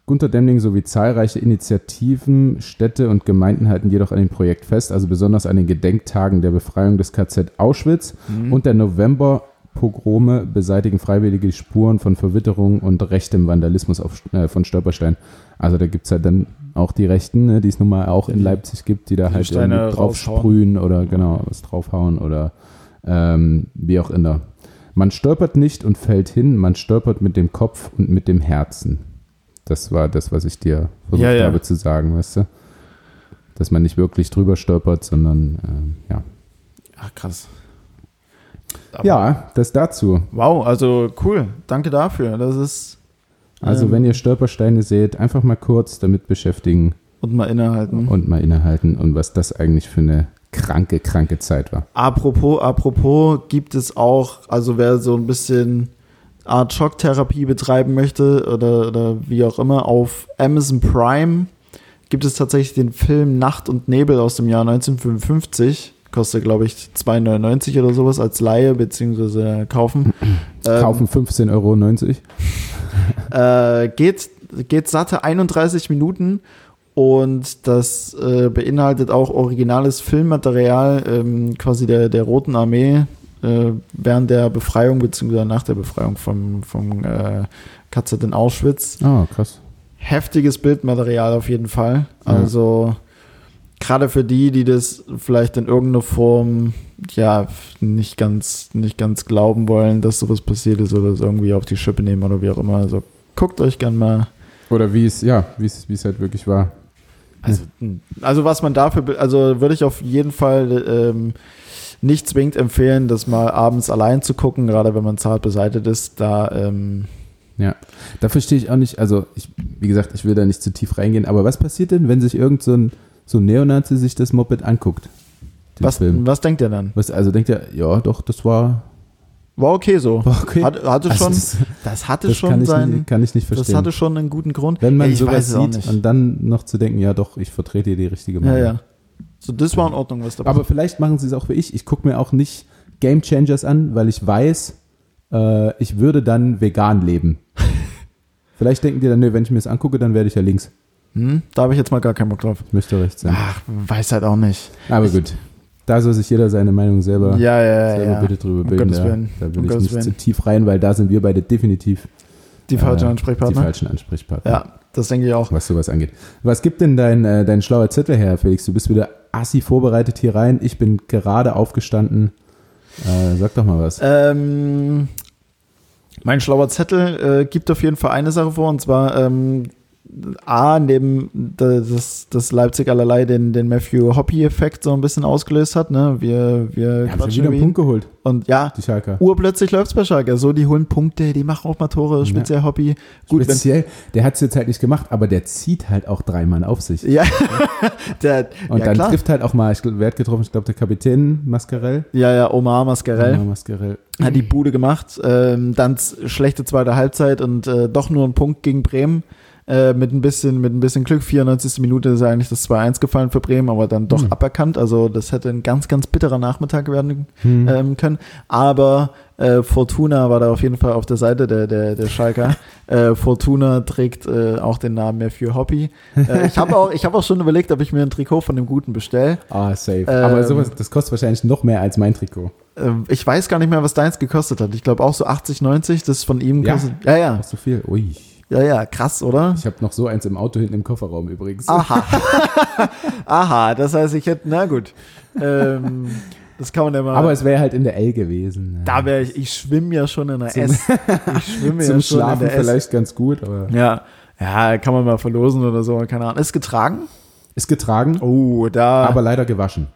Gunter Demning sowie zahlreiche Initiativen, Städte und Gemeinden halten jedoch an dem Projekt fest, also besonders an den Gedenktagen der Befreiung des KZ Auschwitz hm. und der Novemberpogrome beseitigen freiwillige die Spuren von Verwitterung und rechtem Vandalismus auf, äh, von Stolperstein. Also da gibt es halt dann auch die Rechten, ne, die es nun mal auch in Leipzig gibt, die da die halt Steine drauf sprühen oder genau was draufhauen oder ähm, wie auch immer. Man stolpert nicht und fällt hin, man stolpert mit dem Kopf und mit dem Herzen. Das war das, was ich dir versucht Ja, ja. habe zu sagen, weißt du? Dass man nicht wirklich drüber stolpert, sondern ähm, ja. Ach, krass. Aber Ja, das dazu. Wow, also cool. Danke dafür. Das ist. Also ähm, wenn ihr Stolpersteine seht, einfach mal kurz damit beschäftigen Und mal innehalten. und mal innehalten und was das eigentlich für eine kranke, kranke Zeit war. Apropos, apropos, gibt es auch, also wer so ein bisschen Art Schocktherapie betreiben möchte oder, oder wie auch immer, auf Amazon Prime gibt es tatsächlich den Film Nacht und Nebel aus dem Jahr 1955. Kostet, glaube ich, 2,99 oder sowas als Laie beziehungsweise kaufen. Ähm, Kaufen 15,90 Euro. Äh, geht, geht satte 31 Minuten und das äh, beinhaltet auch originales Filmmaterial ähm, quasi der, der Roten Armee äh, während der Befreiung beziehungsweise nach der Befreiung vom, vom äh, KZ in Auschwitz. Ah, krass. Heftiges Bildmaterial auf jeden Fall. Ja. Gerade für die, die das vielleicht in irgendeiner Form ja nicht ganz, nicht ganz glauben wollen, dass sowas passiert ist oder es irgendwie auf die Schippe nehmen oder wie auch immer. Also guckt euch gern mal. Oder wie es, ja, wie es, wie es halt wirklich war. Also, also was man dafür, also würde ich auf jeden Fall ähm, nicht zwingend empfehlen, das mal abends allein zu gucken, gerade wenn man zart beseitigt ist. Da ähm, Ja, da verstehe ich auch nicht, also ich, wie gesagt, ich will da nicht zu tief reingehen, aber was passiert denn, wenn sich irgend so ein, so ein Neonazi sich das Moped anguckt? Was, Film. was denkt ihr dann? Was, also denkt er, ja, doch, das war, War okay so. war okay. Hat, hatte Also schon, das, das hatte das schon kann, ich sein, nicht, kann ich nicht das verstehen. hatte schon einen guten Grund. Wenn man Ja, sowas sieht und dann noch zu denken, ja doch, ich vertrete hier die richtige Ja, Meinung. ja. So, das war in Ordnung, was da Aber vielleicht machen sie es auch wie ich. Ich gucke mir auch nicht Game Changers an, weil ich weiß, äh, ich würde dann vegan leben. vielleicht denken die dann, nee, wenn ich mir das angucke, dann werde ich ja links. Hm? Da habe ich jetzt mal gar keinen Bock drauf. Ich möchte rechts sein. Ach, weiß halt auch nicht. Aber gut, da soll sich jeder seine Meinung selber, Ja, ja, selber ja. bitte drüber Um bilden. Gottes Da, Willen. da will Um ich nicht Willen. zu tief rein, weil da sind wir beide definitiv Die falschen äh, Ansprechpartner. die falschen Ansprechpartner, Ja, das denke ich auch. was sowas angeht. Was gibt denn dein, äh, dein schlauer Zettel her, Felix? Du bist wieder assi vorbereitet hier rein. Ich bin gerade aufgestanden. Äh, sag doch mal was. Ähm, mein schlauer Zettel äh, gibt auf jeden Fall eine Sache vor, und zwar ähm, A, neben das, das Leipzig allerlei den, den Matthew Hoppy-Effekt so ein bisschen ausgelöst hat. Ne? Wir, wir Ich habe schon quatschen wieder einen. Punkt geholt, Und ja, die Schalker. urplötzlich läuft's bei Schalke. So, die holen Punkte, die machen auch mal Tore, speziell Hobby. Gut, Speziell, der hat es jetzt halt nicht gemacht, aber der zieht halt auch drei Mann auf sich. ja, der, Und ja, dann klar. trifft halt auch mal, ich wer hat getroffen? Ich glaube, der Kapitän Mascarell. Ja, ja, Omar Mascarell. Ja, Mascarell. hat die Bude gemacht. Ähm, dann schlechte zweite Halbzeit und äh, doch nur ein Punkt gegen Bremen. Äh, mit ein bisschen, mit ein bisschen Glück, 94. Minute ist ja eigentlich das 2-1 gefallen für Bremen, aber dann doch Hm. aberkannt. Also das hätte ein ganz, ganz bitterer Nachmittag werden Hm. ähm, können. Aber äh, Fortuna war da auf jeden Fall auf der Seite der, der, der Schalker. äh, Fortuna trägt äh, auch den Namen Matthew Hoppy. Äh, ich habe auch, ich hab auch schon überlegt, ob ich mir ein Trikot von dem Guten bestelle. Ah, safe. Ähm, aber sowas, das kostet wahrscheinlich noch mehr als mein Trikot. Äh, ich weiß gar nicht mehr, was deins gekostet hat. Ich glaube auch so 80, 90. Das von ihm Ja? kostet. Ja, ja. Ach, so viel? Ui. Ja, ja, krass, oder? Ich habe noch so eins im Auto hinten im Kofferraum übrigens. Aha. Aha, das heißt, ich hätte, na gut. Ähm, das kann man ja mal. aber es wäre halt in der L gewesen. da wäre ich, ich schwimme ja schon in der Zum- S. Ich schwimme Zum ja schon Schlafen in der S. vielleicht ganz gut, aber Ja. Ja, kann man mal verlosen oder so, keine Ahnung. Ist getragen? ist getragen, Oh, da. aber leider gewaschen.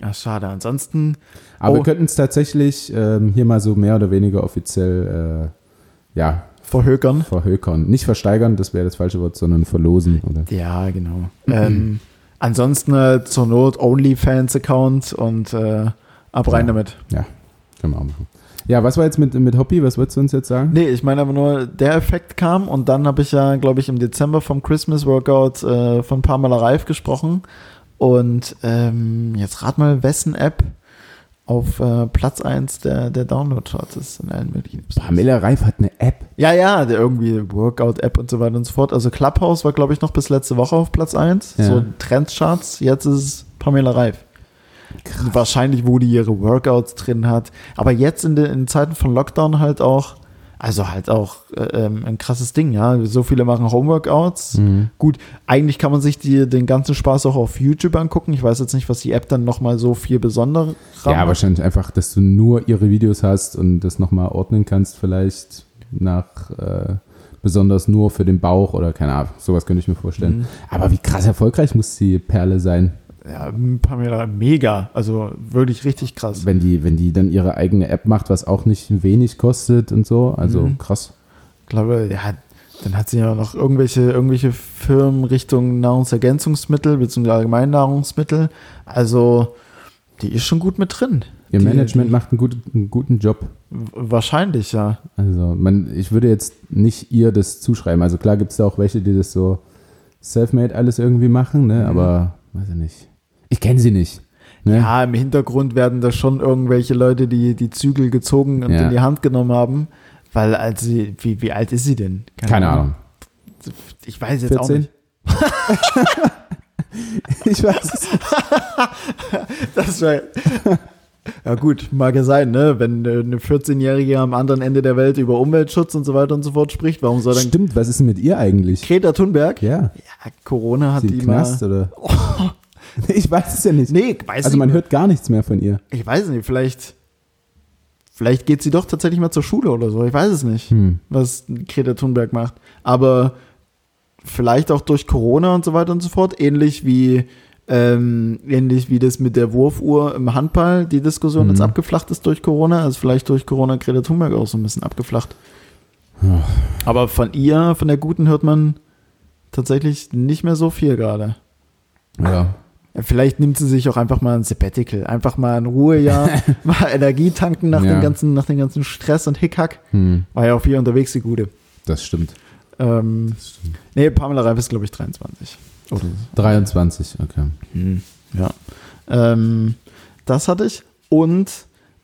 ja, schade. Ansonsten. Aber Oh. wir könnten es tatsächlich ähm, hier mal so mehr oder weniger offiziell äh, ja, Verhökern. verhökern. Nicht versteigern, das wäre das falsche Wort, sondern verlosen. Oder? Ja, genau. ähm, ansonsten äh, zur Not OnlyFans-Account und äh, ab rein Ja. damit. Ja, können wir auch machen. Ja, was war jetzt mit, mit Hobby? Was wolltest du uns jetzt sagen? Nee, ich meine aber nur, der Effekt kam und dann habe ich ja, glaube ich, im Dezember vom Christmas Workout äh, von Pamela Reif gesprochen. Und ähm, jetzt rat mal, wessen App auf äh, Platz 1 der, der Download-Charts ist in allen möglichen Apps. Pamela Reif hat eine App. Ja, ja, der irgendwie Workout-App und so weiter und so fort. Also Clubhouse war, glaube ich, noch bis letzte Woche auf Platz 1. Ja. So Trendcharts. Jetzt ist es Pamela Reif. Wahrscheinlich, wo die ihre Workouts drin hat. Aber jetzt in den in Zeiten von Lockdown halt auch, also halt auch äh, ähm, ein krasses Ding, ja. So viele machen Homeworkouts. Mhm. Gut, eigentlich kann man sich die, den ganzen Spaß auch auf YouTube angucken. Ich weiß jetzt nicht, was die App dann nochmal so viel besonderer Ja, macht. wahrscheinlich einfach, dass du nur ihre Videos hast und das nochmal ordnen kannst, vielleicht nach äh, besonders nur für den Bauch oder keine Ahnung, sowas könnte ich mir vorstellen. Mhm. Aber wie krass erfolgreich muss die Perle sein? Ja, Pamela, mega. Also wirklich richtig krass. Wenn die, wenn die dann ihre eigene App macht, was auch nicht wenig kostet und so. Also Mhm. krass. Ich glaube, ja, dann hat sie ja noch irgendwelche, irgendwelche Firmen Richtung Nahrungsergänzungsmittel bzw. Allgemeinnahrungsmittel. Also, die ist schon gut mit drin. Ihr Die- Management macht einen, gut, einen guten Job. Wahrscheinlich, ja. Also man, ich würde jetzt nicht ihr das zuschreiben. Also klar gibt es da auch welche, die das so self-made alles irgendwie machen, ne? Mhm. aber weiß ich nicht. Ich kenne sie nicht. Ne? Ja, im Hintergrund werden da schon irgendwelche Leute, die die Zügel gezogen und Ja. in die Hand genommen haben. Weil, als sie, wie, wie alt ist sie denn? Keine Ahnung. Ich weiß jetzt auch 14? nicht. ich weiß es. Das wär, ja gut, mag ja sein, ne? Wenn äh, eine 14-Jährige am anderen Ende der Welt über Umweltschutz und so weiter und so fort spricht, warum soll dann Stimmt, was ist denn mit ihr eigentlich? Greta Thunberg? Ja, Ja, Corona hat sie die Knast mal. oder? Ich weiß es ja nicht. Nee, weiß also nicht. man hört gar nichts mehr von ihr. Ich weiß nicht, vielleicht, vielleicht geht sie doch tatsächlich mal zur Schule oder so. Ich weiß es nicht, Hm. was Greta Thunberg macht. Aber vielleicht auch durch Corona und so weiter und so fort, ähnlich wie ähm, ähnlich wie das mit der Wurfuhr im Handball, die Diskussion jetzt abgeflacht ist durch Corona, ist vielleicht durch Corona Greta Thunberg auch so ein bisschen abgeflacht. Ja. Aber von ihr, von der Guten, hört man tatsächlich nicht mehr so viel gerade. Ja. Ja, Vielleicht nimmt sie sich auch einfach mal ein Sabbatical, einfach mal ein Ruhejahr, mal Energie tanken nach, Ja. dem ganzen, nach dem ganzen Stress und Hickhack. Hm, War ja auch viel unterwegs, die Gute. das stimmt. Ähm, Das stimmt. nee, Pamela Reif ist, glaube ich, 23. Oder so. 23, okay. Ja. Ähm, das hatte ich. Und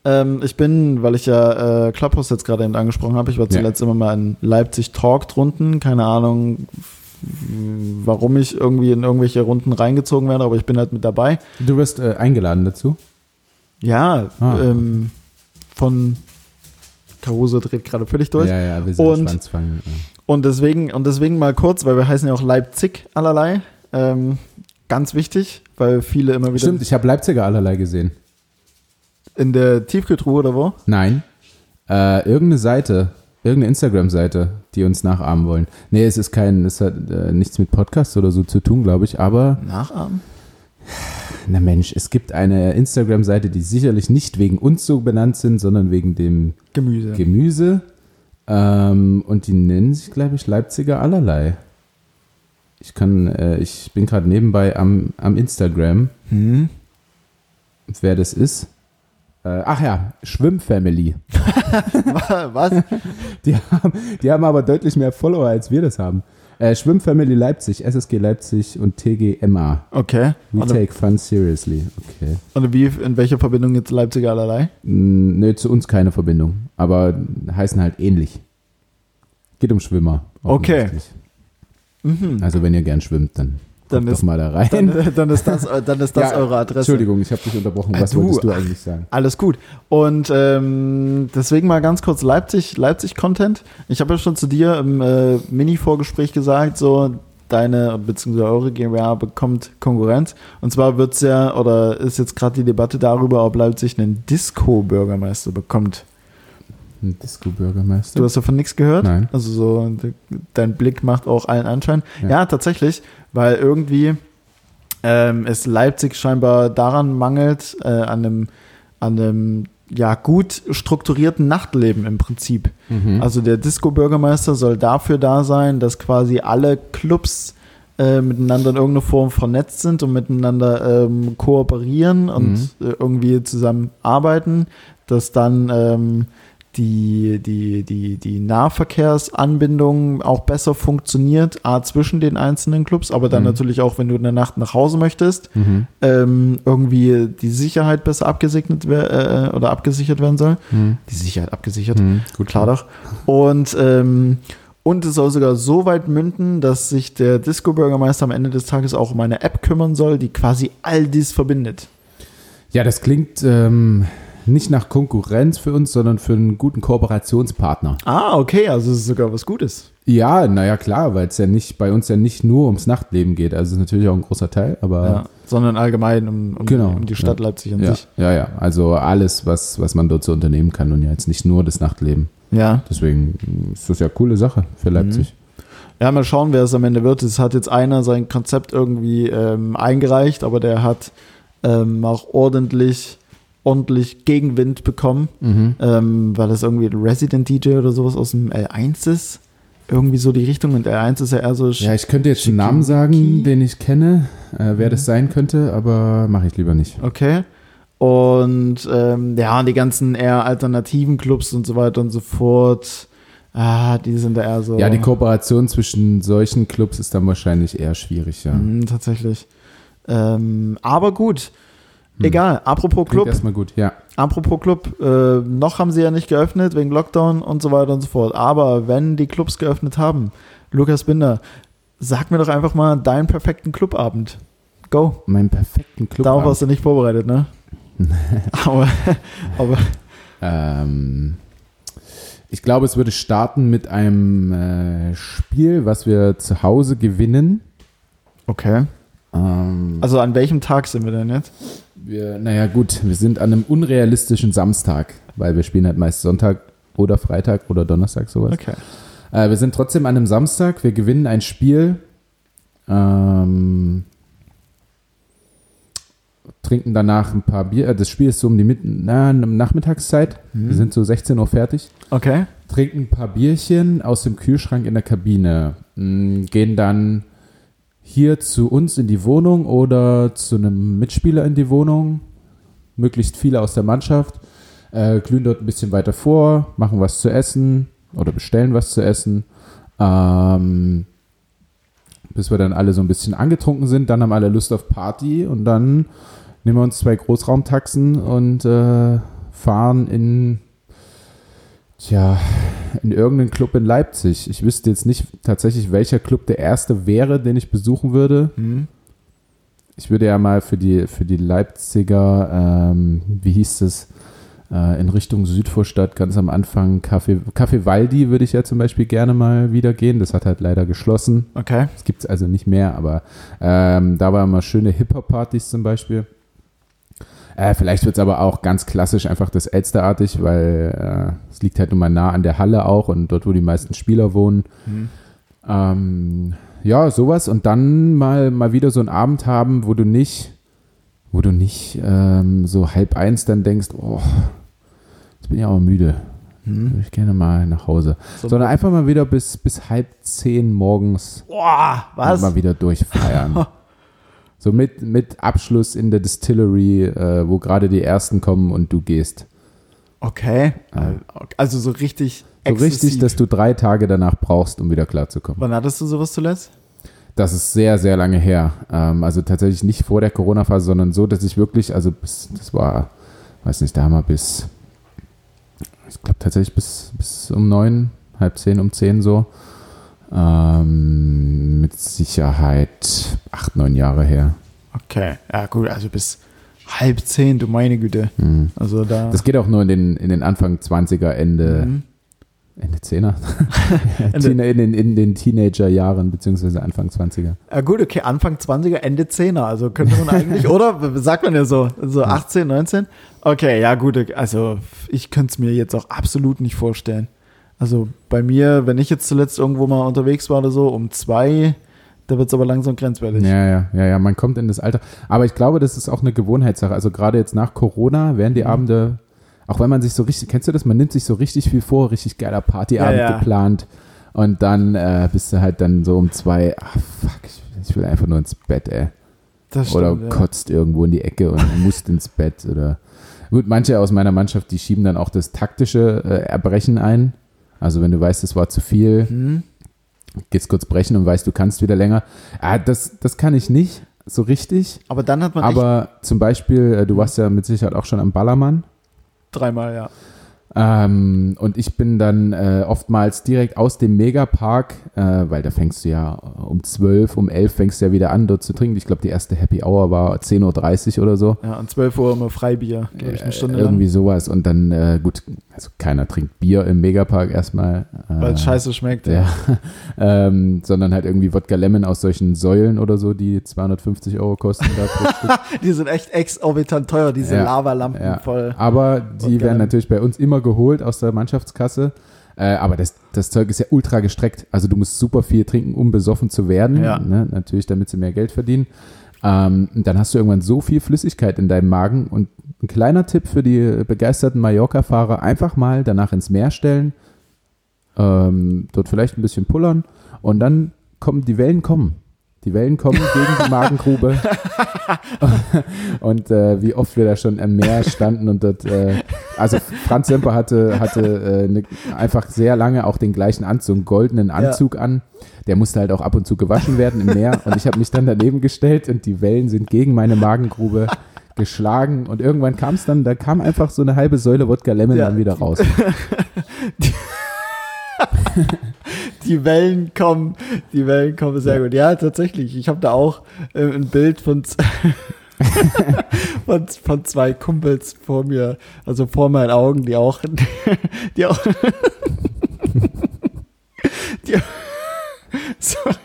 ähm, ich bin, weil ich ja äh, Clubhouse jetzt gerade eben angesprochen habe, ich war Ja. zuletzt immer mal in Leipzig Talk Runden. Keine Ahnung, warum ich irgendwie in irgendwelche Runden reingezogen werde, aber ich bin halt mit dabei. Du wirst äh, eingeladen dazu? Ja, Ah. ähm, von Caruso dreht gerade völlig durch. Ja, ja, wir sind Und-. Ja. Und deswegen, und deswegen mal kurz, weil wir heißen ja auch Leipzig allerlei. Ähm, ganz wichtig, weil viele immer wieder Stimmt, ich habe Leipziger allerlei gesehen. in der Tiefkühltruhe oder wo? Nein. Äh, irgendeine Seite, irgendeine Instagram-Seite, die uns nachahmen wollen. Nee, es ist kein, es hat äh, nichts mit Podcast oder so zu tun, glaube ich, aber Nachahmen? na Mensch, es gibt eine Instagram-Seite, die sicherlich nicht wegen uns so benannt sind, sondern wegen dem Gemüse. Gemüse. Ähm, und die nennen sich, glaube ich, Leipziger allerlei. Ich kann, äh, ich bin gerade nebenbei am, am Instagram, hm? wer das ist. Äh, ach ja, Schwimmfamily. Was? Die haben, die haben aber deutlich mehr Follower, als wir das haben. Äh, Schwimmfamily Leipzig, SSG Leipzig und TGMA. Okay. We Und, take fun seriously. Okay. und wie, in welcher Verbindung jetzt Leipziger allerlei? Mm, Nö, zu uns keine Verbindung, aber heißen halt ähnlich. Geht um Schwimmer. Okay. Mhm. Also wenn ihr gern schwimmt, dann, Dann kommt ist- mal da rein. Dann, dann ist das, dann ist das Ja, eure Adresse. Entschuldigung, ich habe dich unterbrochen. Ah, Was du- wolltest du eigentlich sagen? Alles gut. Und ähm, deswegen mal ganz kurz Leipzig, Leipzig-Content. Ich habe ja schon zu dir im äh, Mini-Vorgespräch gesagt, so deine bzw. eure GmbH bekommt Konkurrenz. Und zwar wird's ja, oder ist jetzt gerade die Debatte darüber, ob Leipzig einen Disco-Bürgermeister bekommt. Ein Disco-Bürgermeister? Du hast davon nichts gehört? Nein. Also so, de- dein Blick macht auch allen Anschein. Ja. Ja, tatsächlich, weil irgendwie ähm, es Leipzig scheinbar daran mangelt, äh, an einem, an einem ja, gut strukturierten Nachtleben im Prinzip. Mhm. Also der Disco-Bürgermeister soll dafür da sein, dass quasi alle Clubs äh, miteinander in irgendeiner Form vernetzt sind und miteinander ähm, kooperieren und Mhm. äh, irgendwie zusammenarbeiten, dass dann ähm, die, die, die, die Nahverkehrsanbindung auch besser funktioniert, A, zwischen den einzelnen Clubs, aber dann Mhm. natürlich auch, wenn du in der Nacht nach Hause möchtest, Mhm. ähm, irgendwie die Sicherheit besser abgesegnet wer- äh, oder abgesichert werden soll. Mhm. Die Sicherheit abgesichert. Mhm. Gut, Klar doch. Und, ähm, und es soll sogar so weit münden, dass sich der Disco-Bürgermeister am Ende des Tages auch um eine App kümmern soll, die quasi all dies verbindet. Ja, das klingt ähm, nicht nach Konkurrenz für uns, sondern für einen guten Kooperationspartner. Ah, okay, also es ist sogar was Gutes. Ja, naja, klar, weil es ja nicht bei uns ja nicht nur ums Nachtleben geht. Also es ist natürlich auch ein großer Teil, aber Ja, sondern allgemein um, um, Genau, um die Stadt ja. Leipzig an ja, sich. ja, ja. Also alles, was, was man dort so unternehmen kann und ja jetzt nicht nur das Nachtleben. Ja. Deswegen ist das ja eine coole Sache für Leipzig. Ja, mal schauen, wer es am Ende wird. Es hat jetzt einer sein Konzept irgendwie ähm, eingereicht, aber der hat ähm, auch ordentlich, ordentlich Gegenwind bekommen, Mhm. ähm, weil das irgendwie Resident DJ oder sowas aus dem L1 ist. Irgendwie so die Richtung. Und L1 ist ja eher so. Ja, ich könnte jetzt einen. Namen sagen, den ich kenne, äh, wer Mhm. das sein könnte, aber mache ich lieber nicht. Okay. Und ähm, ja, die ganzen eher alternativen Clubs und so weiter und so fort, ah, die sind da eher so. Ja, die Kooperation zwischen solchen Clubs ist dann wahrscheinlich eher schwierig, ja. Mhm, tatsächlich. Ähm, aber gut. Hm. Egal, apropos Klingt Club, erstmal gut, ja. apropos Club, äh, noch haben sie ja nicht geöffnet wegen Lockdown und so weiter und so fort. Aber wenn die Clubs geöffnet haben, Lukas Binder, sag mir doch einfach mal deinen perfekten Clubabend. Go. Meinen perfekten Club. Darauf hast du nicht vorbereitet, ne? aber, aber Ähm, ich glaube, es würde starten mit einem äh, Spiel, was wir zu Hause gewinnen. okay. Ähm, Also an welchem Tag sind wir denn jetzt? Wir, naja, gut, wir sind an einem unrealistischen Samstag, weil wir spielen halt meist Sonntag oder Freitag oder Donnerstag sowas. Okay. Äh, wir sind trotzdem an einem Samstag, wir gewinnen ein Spiel, ähm, trinken danach ein paar Bier. Äh, das Spiel ist so um die Mit na, Nachmittagszeit. Wir sind so 16 Uhr fertig. Okay. trinken ein paar Bierchen aus dem Kühlschrank in der Kabine, mh, gehen dann hier zu uns in die Wohnung oder zu einem Mitspieler in die Wohnung, möglichst viele aus der Mannschaft, äh, glühen dort ein bisschen weiter vor, machen was zu essen oder bestellen was zu essen, ähm, bis wir dann alle so ein bisschen angetrunken sind, dann haben alle Lust auf Party und dann nehmen wir uns zwei Großraumtaxen und äh, fahren in Tja, in irgendeinem Club in Leipzig. Ich wüsste jetzt nicht tatsächlich, welcher Club der erste wäre, den ich besuchen würde. Hm. Ich würde ja mal für die, für die Leipziger, ähm, wie hieß es, äh, in Richtung Südvorstadt ganz am Anfang, Café, Café Waldi würde ich ja zum Beispiel gerne mal wieder gehen. Das hat halt leider geschlossen. Okay. Das gibt es also nicht mehr, aber ähm, da waren mal schöne Hip-Hop-Partys zum Beispiel. Äh, vielleicht wird es aber auch ganz klassisch einfach das Elsterartig, weil äh, es liegt halt nun mal nah an der Halle auch und dort, wo die meisten Spieler wohnen. Hm. Ähm, ja, sowas und dann mal, mal wieder so einen Abend haben, wo du nicht, wo du nicht ähm, so halb eins dann denkst, oh, jetzt bin ich aber müde. Hm. Würde ich gerne mal nach Hause. So- Sondern einfach mal wieder bis, bis halb zehn morgens Boah, was? mal wieder durchfeiern. so mit, mit Abschluss in der Distillery, äh, wo gerade die ersten kommen und du gehst. Okay. Ja. Also so richtig So richtig, exzessiv. dass du drei Tage danach brauchst, um wieder klarzukommen. Wann hattest du sowas zuletzt? Das ist sehr, sehr lange her. Ähm, also tatsächlich nicht vor der Corona-Phase, sondern so, dass ich wirklich, also bis, das war, weiß nicht, da haben wir bis, ich glaube tatsächlich bis, bis um neun, halb zehn, um zehn so. Ähm, mit Sicherheit acht, neun Jahre her. Okay. Ja, gut, also bis halb zehn, du meine Güte. Mhm. Also da. Das geht auch nur in den, in den Anfang 20er, Ende, Mhm. Ende 10er. Ende- Teen- in, den, in den Teenager-Jahren, beziehungsweise Anfang 20er. Ja, gut, okay, Anfang 20er, Ende 10er. Also könnte man eigentlich, oder? Sagt man ja so, so 18, 19? Okay, ja, gut, also ich könnte es mir jetzt auch absolut nicht vorstellen. Also bei mir, wenn ich jetzt zuletzt irgendwo mal unterwegs war oder so, um zwei, da wird es aber langsam grenzwertig. Ja, ja, ja, ja, man kommt in das Alter. Aber ich glaube, das ist auch eine Gewohnheitssache. Also gerade jetzt nach Corona werden die Mhm. Abende, auch wenn man sich so richtig, kennst du das? Man nimmt sich so richtig viel vor, richtig geiler Partyabend Ja, ja. geplant. Und dann äh, bist du halt dann so um zwei, ach fuck, ich, will einfach nur ins Bett, ey. Das oder stimmt, ja. kotzt irgendwo in die Ecke und musst ins Bett. Oder gut, manche aus meiner Mannschaft, die schieben dann auch das taktische äh, Erbrechen ein. Also wenn du weißt, es war zu viel, Hm? gehst kurz brechen und weißt, du kannst wieder länger. Ah, das, das kann ich nicht so richtig. Aber dann hat man Aber zum Beispiel, äh, du warst ja mit Sicherheit auch schon am Ballermann. dreimal, ja. Ähm, und ich bin dann äh, oftmals direkt aus dem Megapark, äh, weil da fängst du ja um 12, um 11 fängst du ja wieder an, dort zu trinken. Ich glaube, die erste Happy Hour war 10.30 Uhr oder so. Ja, und 12 Uhr immer Freibier, glaube ich, eine Äh, Stunde Irgendwie lang. sowas. Und dann, äh, gut, also keiner trinkt Bier im Megapark erstmal. Äh, Weil es scheiße schmeckt. Ja, ähm, sondern halt irgendwie Wodka Lemon aus solchen Säulen oder so, die 250 Euro kosten. Die sind echt exorbitant teuer, diese Ja, Lavalampen Ja. voll. Aber die Wodka werden natürlich bei uns immer geholt aus der Mannschaftskasse. Äh, aber das, das Zeug ist ja ultra gestreckt. Also du musst super viel trinken, um besoffen zu werden. Ja. Ne? Natürlich, damit sie mehr Geld verdienen. Ähm, dann hast du irgendwann so viel Flüssigkeit in deinem Magen. Und ein kleiner Tipp für die begeisterten Mallorca-Fahrer, einfach mal danach ins Meer stellen, ähm, dort vielleicht ein bisschen pullern und dann kommen die Wellen kommen. Die Wellen kommen gegen die Magengrube. und äh, wie oft wir da schon am Meer standen und dort, äh, also Franz Semper hatte, hatte äh, ne, einfach sehr lange auch den gleichen Anzug, einen goldenen Anzug an. Der musste halt auch ab und zu gewaschen werden im Meer. Und ich habe mich dann daneben gestellt und die Wellen sind gegen meine Magengrube geschlagen. Und irgendwann kam es dann, da kam einfach so eine halbe Säule Wodka Lemon Ja. dann wieder raus. Die Wellen kommen, die Wellen kommen sehr gut. Ja, tatsächlich. Ich habe da auch äh, ein Bild von, von, von zwei Kumpels vor mir, also vor meinen Augen, die auch, die auch, die, sorry,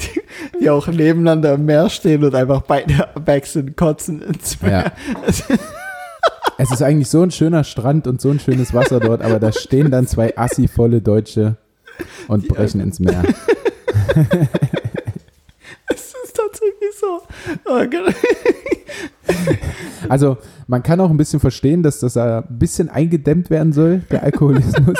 die, die auch nebeneinander im Meer stehen und einfach beide back sind, kotzen ins Meer. Ja. Es ist eigentlich so ein schöner Strand und so ein schönes Wasser dort, aber da stehen dann zwei assivolle Deutsche und brechen ins Meer. Es ist tatsächlich so. Oh. Also man kann auch ein bisschen verstehen, dass das ein bisschen eingedämmt werden soll, der Alkoholismus.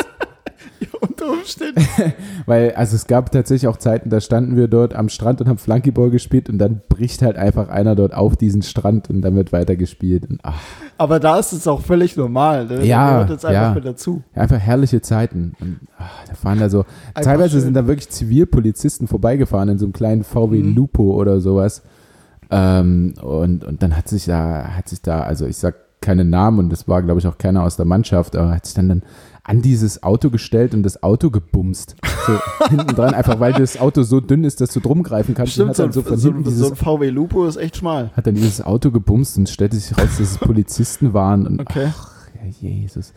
Unter Umständen. Weil, also es gab tatsächlich auch Zeiten, da standen wir dort am Strand und haben Flunkyball gespielt und dann bricht halt einfach einer dort auf diesen Strand und dann wird weitergespielt. Und, ach, Aber da ist es auch völlig normal. Ne? Ja, Da gehört jetzt einfach ja. mit dazu. einfach herrliche Zeiten. Und, ach, da fahren da so, Einfach teilweise schön. sind da wirklich Zivilpolizisten vorbeigefahren in so einem kleinen VW Mhm. Lupo oder sowas. Ähm, und, und dann hat sich da, hat sich da, also ich sag keinen Namen und das war, glaube ich, auch keiner aus der Mannschaft, aber hat sich dann, dann an dieses Auto gestellt und das Auto gebumst. So hinten dran, einfach weil das Auto so dünn ist, dass du drum greifen kannst. und Stimmt, hat so, dann so von so, hinten so dieses ein VW Lupo ist echt schmal. hat dann dieses Auto gebumst und stellte sich raus, dass es Polizisten waren. Und Okay. ach, Jesus.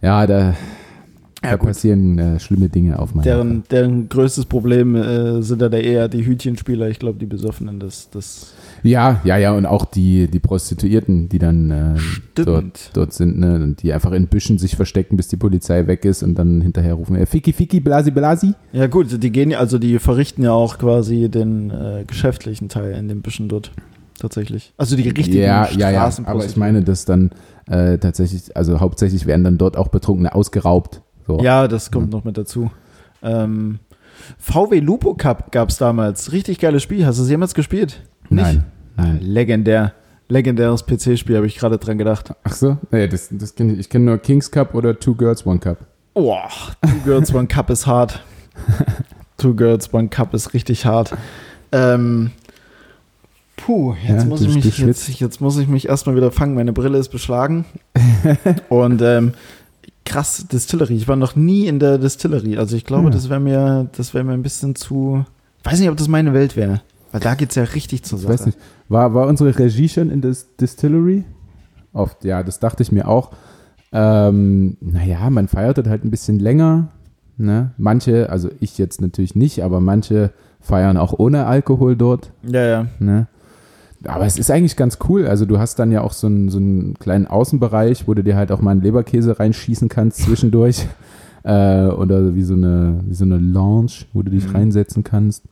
Ja, da, da gut. passieren äh, schlimme Dinge auf meinem Deren, deren größtes Problem äh, sind dann eher die Hütchenspieler. Ich glaube, die Besoffenen, das, das Ja, ja, ja, und auch die, die Prostituierten, die dann äh, dort, dort sind, ne, und die einfach in Büschen sich verstecken, bis die Polizei weg ist und dann hinterher rufen, äh, Fiki, Fiki, Blasi, Blasi. Ja gut, die gehen also die verrichten ja auch quasi den äh, geschäftlichen Teil in den Büschen dort. Tatsächlich. Also die richtigen Ja, ja, ja, aber ich meine, dass dann äh, tatsächlich, also hauptsächlich werden dann dort auch Betrunkene ausgeraubt. So. Ja, das kommt noch mit dazu. Ähm, VW Lupo Cup gab es damals. Richtig geiles Spiel. Hast du es jemals gespielt? Nein, nein. Legendär. Legendäres PC-Spiel, habe ich gerade dran gedacht. Ach so? Nee, das, das kenn ich. Ich kenne nur Kings Cup oder Two Girls, One Cup. Oh, Two Girls One Cup ist hart. Two Girls One Cup ist richtig hart. Ähm, puh, jetzt, Ja, muss ich mich, jetzt, jetzt muss ich mich erstmal wieder fangen. Meine Brille ist beschlagen. Und ähm, krass, Distillery. Ich war noch nie in der Distillery. Also ich glaube, Ja. das wäre mir, das wäre mir ein bisschen zu. Ich weiß nicht, ob das meine Welt wäre. Weil da geht es ja richtig zur Ich Sache. weiß nicht. War, war unsere Regie schon in das Distillery? Oft, ja, das dachte ich mir auch. Ähm, naja, man feiert das halt ein bisschen länger. Ne? Manche, also ich jetzt natürlich nicht, aber manche feiern auch ohne Alkohol dort. Ja, ja. Ne? Aber es ist eigentlich ganz cool. Also du hast dann ja auch so einen, so einen kleinen Außenbereich, wo du dir halt auch mal einen Leberkäse reinschießen kannst zwischendurch. äh, oder wie so, eine, wie so eine Lounge, wo du dich Mhm. reinsetzen kannst.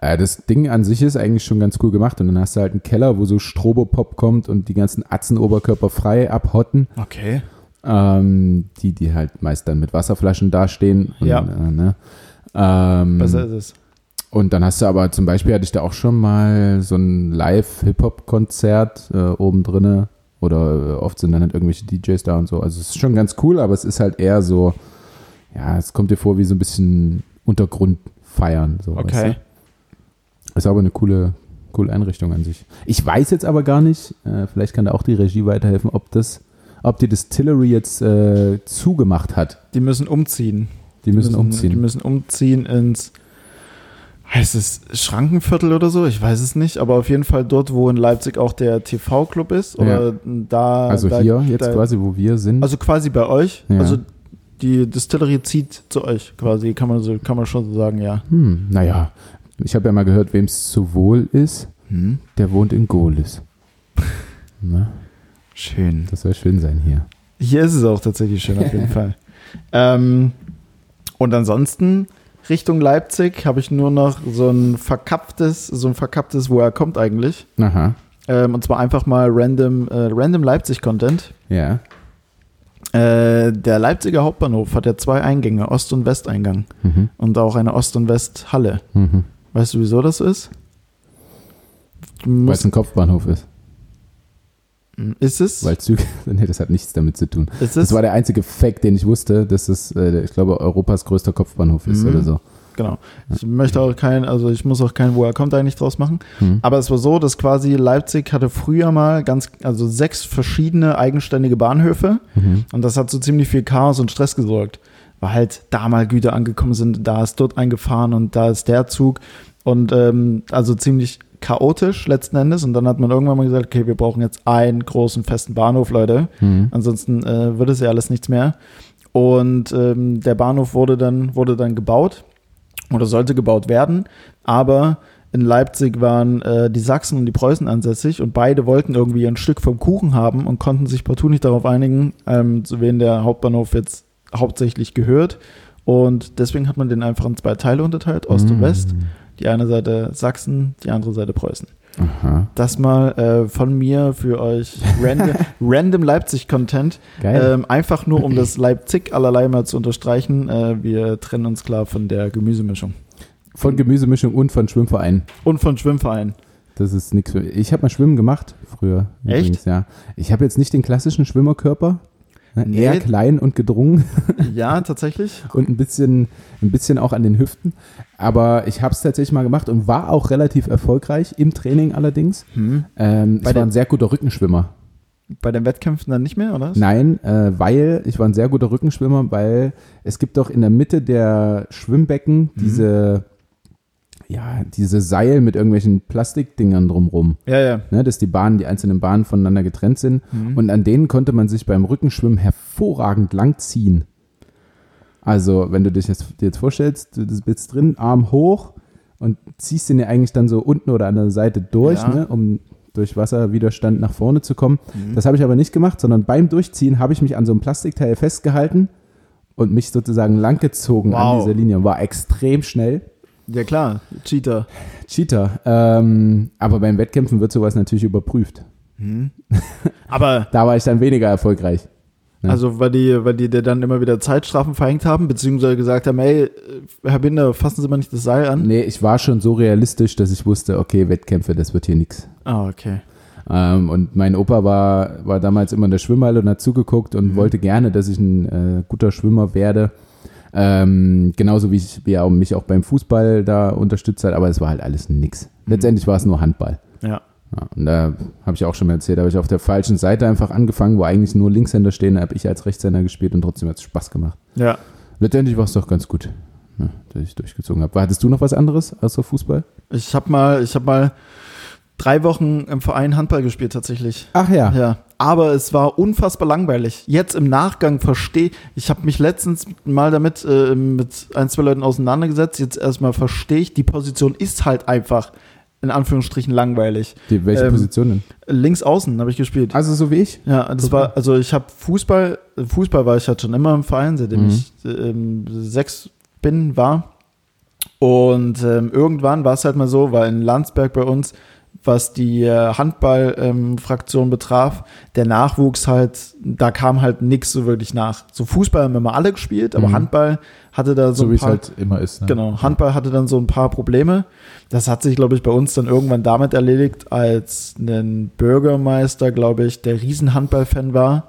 Äh, das Ding an sich ist eigentlich schon ganz cool gemacht. Und dann hast du halt einen Keller, wo so Strobopop kommt und die ganzen Atzen Oberkörper frei abhotten. Okay. Ähm, die, die halt meist dann mit Wasserflaschen dastehen. Und, Ja. Äh, ne? ähm, Besser ist es. Und dann hast du aber zum Beispiel hatte ich da auch schon mal so ein Live-Hip-Hop-Konzert äh, oben drinne oder äh, oft sind dann halt irgendwelche DJs da und so. Also es ist schon ganz cool, aber es ist halt eher so, ja, es kommt dir vor wie so ein bisschen Untergrundfeiern. So, weißt Okay. du? Ist aber eine coole, coole Einrichtung an sich. Ich weiß jetzt aber gar nicht, äh, vielleicht kann da auch die Regie weiterhelfen, ob das, ob die Distillery jetzt äh, zugemacht hat. Die müssen umziehen. Die müssen, umziehen. Die müssen umziehen ins, heißt es Schrankenviertel oder so? Ich weiß es nicht, aber auf jeden Fall dort, wo in Leipzig auch der TV-Club ist. Oder da. also da, hier jetzt da, quasi, wo wir sind. Also quasi bei euch. Ja. Also die Distillery zieht zu euch quasi, kann man, so, kann man schon so sagen, ja. Hm, naja, ich habe ja mal gehört, wem es zu wohl ist, der wohnt in Gohlis. Ne? Schön. Das soll schön sein hier. Hier ist es auch tatsächlich schön, auf jeden Fall. Ähm, und ansonsten Richtung Leipzig habe ich nur noch so ein verkapptes, so ein verkapptes, wo er kommt eigentlich. Aha. Ähm, und zwar einfach mal random, äh, random Leipzig-Content. Ja. Äh, der Leipziger Hauptbahnhof hat ja zwei Eingänge, Ost- und Westeingang. Mhm. Und auch eine Ost- und Westhalle. Mhm. Weißt du, wieso das ist? Weil es ein Kopfbahnhof ist. Ist es? Weil Züge, nee, das hat nichts damit zu tun. ist Das es? war der einzige Fact, den ich wusste, dass es, äh, ich glaube, Europas größter Kopfbahnhof ist Mhm. oder so. Genau. Ich möchte auch kein, also ich muss auch kein, wo er kommt, eigentlich draus machen. Mhm. Aber es war so, dass quasi Leipzig hatte früher mal ganz, also sechs verschiedene eigenständige Bahnhöfe Mhm. und das hat so ziemlich viel Chaos und Stress gesorgt. Weil halt da mal Güter angekommen sind, da ist dort eingefahren und da ist der Zug und ähm, also ziemlich chaotisch letzten Endes und dann hat man irgendwann mal gesagt, okay, wir brauchen jetzt einen großen festen Bahnhof, Leute. Mhm. Ansonsten äh, wird es ja alles nichts mehr. Und ähm, der Bahnhof wurde dann, wurde dann gebaut oder sollte gebaut werden, aber in Leipzig waren äh, die Sachsen und die Preußen ansässig und beide wollten irgendwie ein Stück vom Kuchen haben und konnten sich partout nicht darauf einigen, ähm, zu wen der Hauptbahnhof jetzt hauptsächlich gehört. Und deswegen hat man den einfach in zwei Teile unterteilt, Ost und West. Die eine Seite Sachsen, die andere Seite Preußen. Aha. Das mal äh, von mir für euch random, random Leipzig-Content. Ähm, einfach nur, um das Leipzig allerlei mal zu unterstreichen. Äh, wir trennen uns klar von der Gemüsemischung. Von Gemüsemischung und von Schwimmverein. Und von Schwimmverein. Das ist nichts Ich habe mal Schwimmen gemacht früher. Echt? ja. Ich habe jetzt nicht den klassischen Schwimmerkörper. Ne, Nee. Eher klein und gedrungen Ja, tatsächlich. und ein bisschen, ein bisschen auch an den Hüften. Aber ich habe es tatsächlich mal gemacht und war auch relativ erfolgreich im Training allerdings. Hm. Ähm, ich war ein sehr guter Rückenschwimmer. Bei den Wettkämpfen dann nicht mehr, oder? Nein, äh, weil ich war ein sehr guter Rückenschwimmer, weil es gibt doch in der Mitte der Schwimmbecken Mhm. diese, ja, diese Seil mit irgendwelchen Plastikdingern drumrum. Ja, ja. Ne, dass die Bahnen, die einzelnen Bahnen voneinander getrennt sind. Mhm. Und an denen konnte man sich beim Rückenschwimmen hervorragend langziehen. Also, wenn du dich jetzt, dir jetzt vorstellst, du bist drin, Arm hoch und ziehst den ja eigentlich dann so unten oder an der Seite durch, Ja. ne, um durch Wasserwiderstand nach vorne zu kommen. Mhm. Das habe ich aber nicht gemacht, sondern beim Durchziehen habe ich mich an so einem Plastikteil festgehalten und mich sozusagen langgezogen an Wow. dieser Linie. War extrem schnell. Ja, klar. Cheater. Cheater. Ähm, aber beim Wettkämpfen wird sowas natürlich überprüft. Hm. Aber, Da war ich dann weniger erfolgreich. Ja. also, weil die, weil die dir dann immer wieder Zeitstrafen verhängt haben, beziehungsweise gesagt haben, hey, äh, Herr Binder, fassen Sie mal nicht das Seil an. Nee, ich war schon so realistisch, dass ich wusste, okay, Wettkämpfe, das wird hier nichts. Ah, okay. Ähm, und mein Opa war, war damals immer in der Schwimmhalle und hat zugeguckt und wollte gerne, dass ich ein äh, guter Schwimmer werde. Ähm, genauso wie, ich, wie er mich auch beim Fußball da unterstützt hat, aber es war halt alles nix. Letztendlich war es nur Handball. Ja. Ja, und da habe ich auch schon mal erzählt, da habe ich auf der falschen Seite einfach angefangen, wo eigentlich nur Linkshänder stehen, da habe ich als Rechtshänder gespielt und trotzdem hat es Spaß gemacht. Ja. Letztendlich war es doch ganz gut, ja, dass ich durchgezogen habe. Hattest du noch was anderes außer Fußball? Ich habe mal, ich habe mal drei Wochen im Verein Handball gespielt tatsächlich. Ach ja. Ja, aber es war unfassbar langweilig. Jetzt im Nachgang verstehe ich, habe mich letztens mal damit äh, mit ein, zwei Leuten auseinandergesetzt. Jetzt erstmal verstehe ich, die Position ist halt einfach in Anführungsstrichen langweilig. Die, welche Ähm, Position denn? Links außen habe ich gespielt. Also so wie ich? Ja, das Okay. war, also ich habe Fußball, Fußball war ich halt schon immer im Verein, seitdem Mhm. ich ähm, sechs bin, war. Und ähm, irgendwann war es halt mal so, weil in Landsberg bei uns, was die äh, Handball-Fraktion betraf, der Nachwuchs halt, da kam halt nichts so wirklich nach. So Fußball haben wir mal alle gespielt, aber Mhm. Handball hatte da so, So, wie es halt immer ist. Ne? Genau, Handball hatte dann so ein paar Probleme. Das hat sich, glaube ich, bei uns dann irgendwann damit erledigt, als ein Bürgermeister, glaube ich, der Riesen-Handball-Fan war,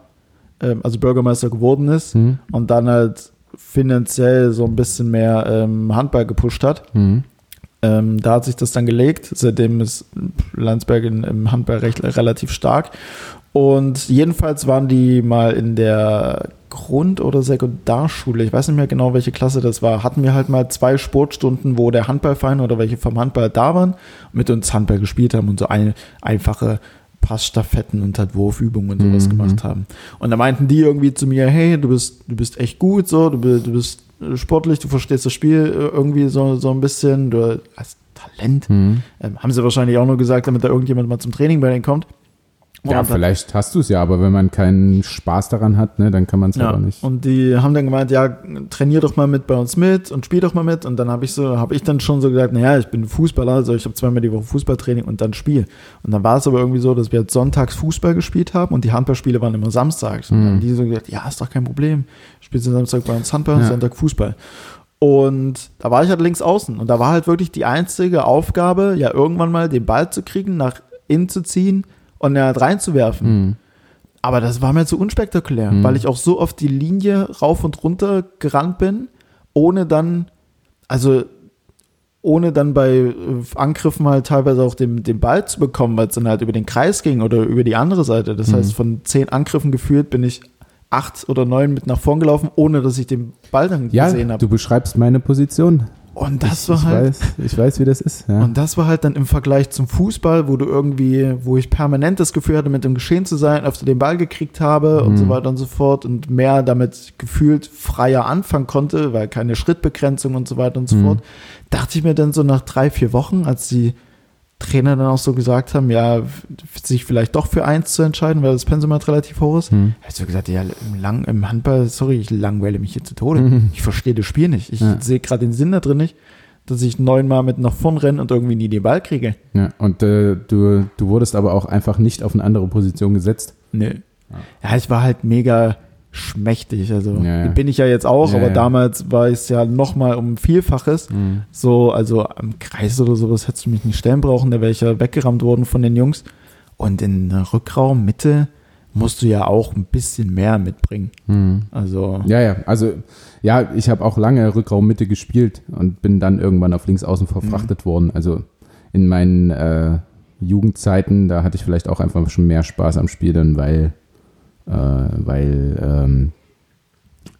ähm, also Bürgermeister geworden ist Hm? und dann halt finanziell so ein bisschen mehr ähm, Handball gepusht hat. Hm? Ähm, da hat sich das dann gelegt. Seitdem ist Landsberg in, im Handball recht, relativ stark. Und jedenfalls waren die mal in der Grund- oder Sekundarschule, ich weiß nicht mehr genau, welche Klasse das war, hatten wir halt mal zwei Sportstunden, wo der Handballverein oder welche vom Handball da waren, mit uns Handball gespielt haben und so eine einfache Passstaffetten und halt Wurfübungen und sowas Mhm. gemacht haben. Und da meinten die irgendwie zu mir, hey, du bist, du bist echt gut, so, du, bi- du bist sportlich, du verstehst das Spiel äh, irgendwie so, so ein bisschen, du hast Talent. Hm? Ähm, haben sie wahrscheinlich auch nur gesagt, damit da irgendjemand mal zum Training bei denen kommt. Ja, vielleicht hast du es ja, aber wenn man keinen Spaß daran hat, ne, dann kann man es Ja, halt auch nicht. und die haben dann gemeint, ja, trainier doch mal mit bei uns mit und spiel doch mal mit. Und dann habe ich so, habe ich dann schon so gesagt, naja, ich bin Fußballer, also ich habe zweimal die Woche Fußballtraining und dann Spiel. Und dann war es aber irgendwie so, dass wir halt sonntags Fußball gespielt haben und die Handballspiele waren immer samstags. Und dann Mhm. haben die so gesagt, ja, ist doch kein Problem. Spielst du Samstag bei uns Handball, Ja. Sonntag Fußball. Und da war ich halt links außen. Und da war halt wirklich die einzige Aufgabe, ja, irgendwann mal den Ball zu kriegen, nach innen zu ziehen und halt reinzuwerfen. Mhm. Aber das war mir zu unspektakulär, Mhm. weil ich auch so auf die Linie rauf und runter gerannt bin, ohne dann, also ohne dann bei äh, Angriffen halt teilweise auch den, den Ball zu bekommen, weil es dann halt über den Kreis ging oder über die andere Seite. Das Mhm. heißt, von zehn Angriffen gefühlt bin ich acht oder neun mit nach vorn gelaufen, ohne dass ich den Ball dann Ja, gesehen habe. du beschreibst meine Position. Und das ich, war ich halt. Weiß, ich weiß, wie das ist. Ja. Und das war halt dann im Vergleich zum Fußball, wo du irgendwie, wo ich permanent das Gefühl hatte, mit dem Geschehen zu sein, öfter den Ball gekriegt habe und Mhm. so weiter und so fort und mehr damit gefühlt freier anfangen konnte, weil keine Schrittbegrenzung und so weiter und so Mhm. fort, dachte ich mir dann so nach drei, vier Wochen, als die Trainer dann auch so gesagt haben, ja, sich vielleicht doch für eins zu entscheiden, weil das Pensum halt relativ hoch ist, Hm. ich so gesagt, ja, im, Lang im Handball, sorry, ich langweile mich hier zu Tode. Mhm. Ich verstehe das Spiel nicht. Ich Ja. sehe gerade den Sinn da drin nicht, dass ich neunmal mit nach vorn renne und irgendwie nie den Ball kriege. Ja, und äh, du, du wurdest aber auch einfach nicht auf eine andere Position gesetzt. Nö. Ja, ich war halt mega schmächtig. Also Ja, ja. bin ich ja jetzt auch, Ja, aber damals war es ja noch mal um Vielfaches. So, also am Kreis oder sowas hättest du mich nicht stellen brauchen, da wäre ich ja weggerammt worden von den Jungs. Und in der Rückraum, Mitte, musst du ja auch ein bisschen mehr mitbringen. Hm. Also, Ja, ja, also ja, ich habe auch lange Rückraummitte gespielt und bin dann irgendwann auf links außen verfrachtet worden. Also in meinen äh, Jugendzeiten, da hatte ich vielleicht auch einfach schon mehr Spaß am Spiel, dann weil, äh, weil ähm,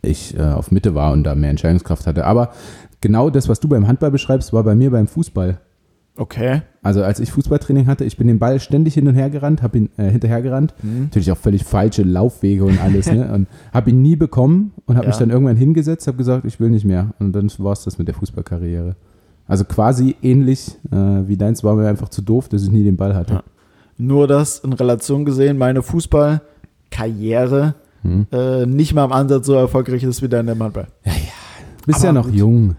ich äh, auf Mitte war und da mehr Entscheidungskraft hatte. Aber genau das, was du beim Handball beschreibst, war bei mir beim Fußball. okay. Also als ich Fußballtraining hatte, ich bin den Ball ständig hin und her gerannt, habe ihn äh, hinterhergerannt. Hm. Natürlich auch völlig falsche Laufwege und alles. ne? Und habe ihn nie bekommen und habe Ja. mich dann irgendwann hingesetzt, habe gesagt, ich will nicht mehr. Und dann war es das mit der Fußballkarriere. Also quasi ähnlich äh, wie deins war mir einfach zu doof, dass ich nie den Ball hatte. Ja. Nur das in Relation gesehen, meine Fußballkarriere Hm. äh, nicht mal im Ansatz so erfolgreich ist wie deine Handball. Bist ja Aber noch gut. jung.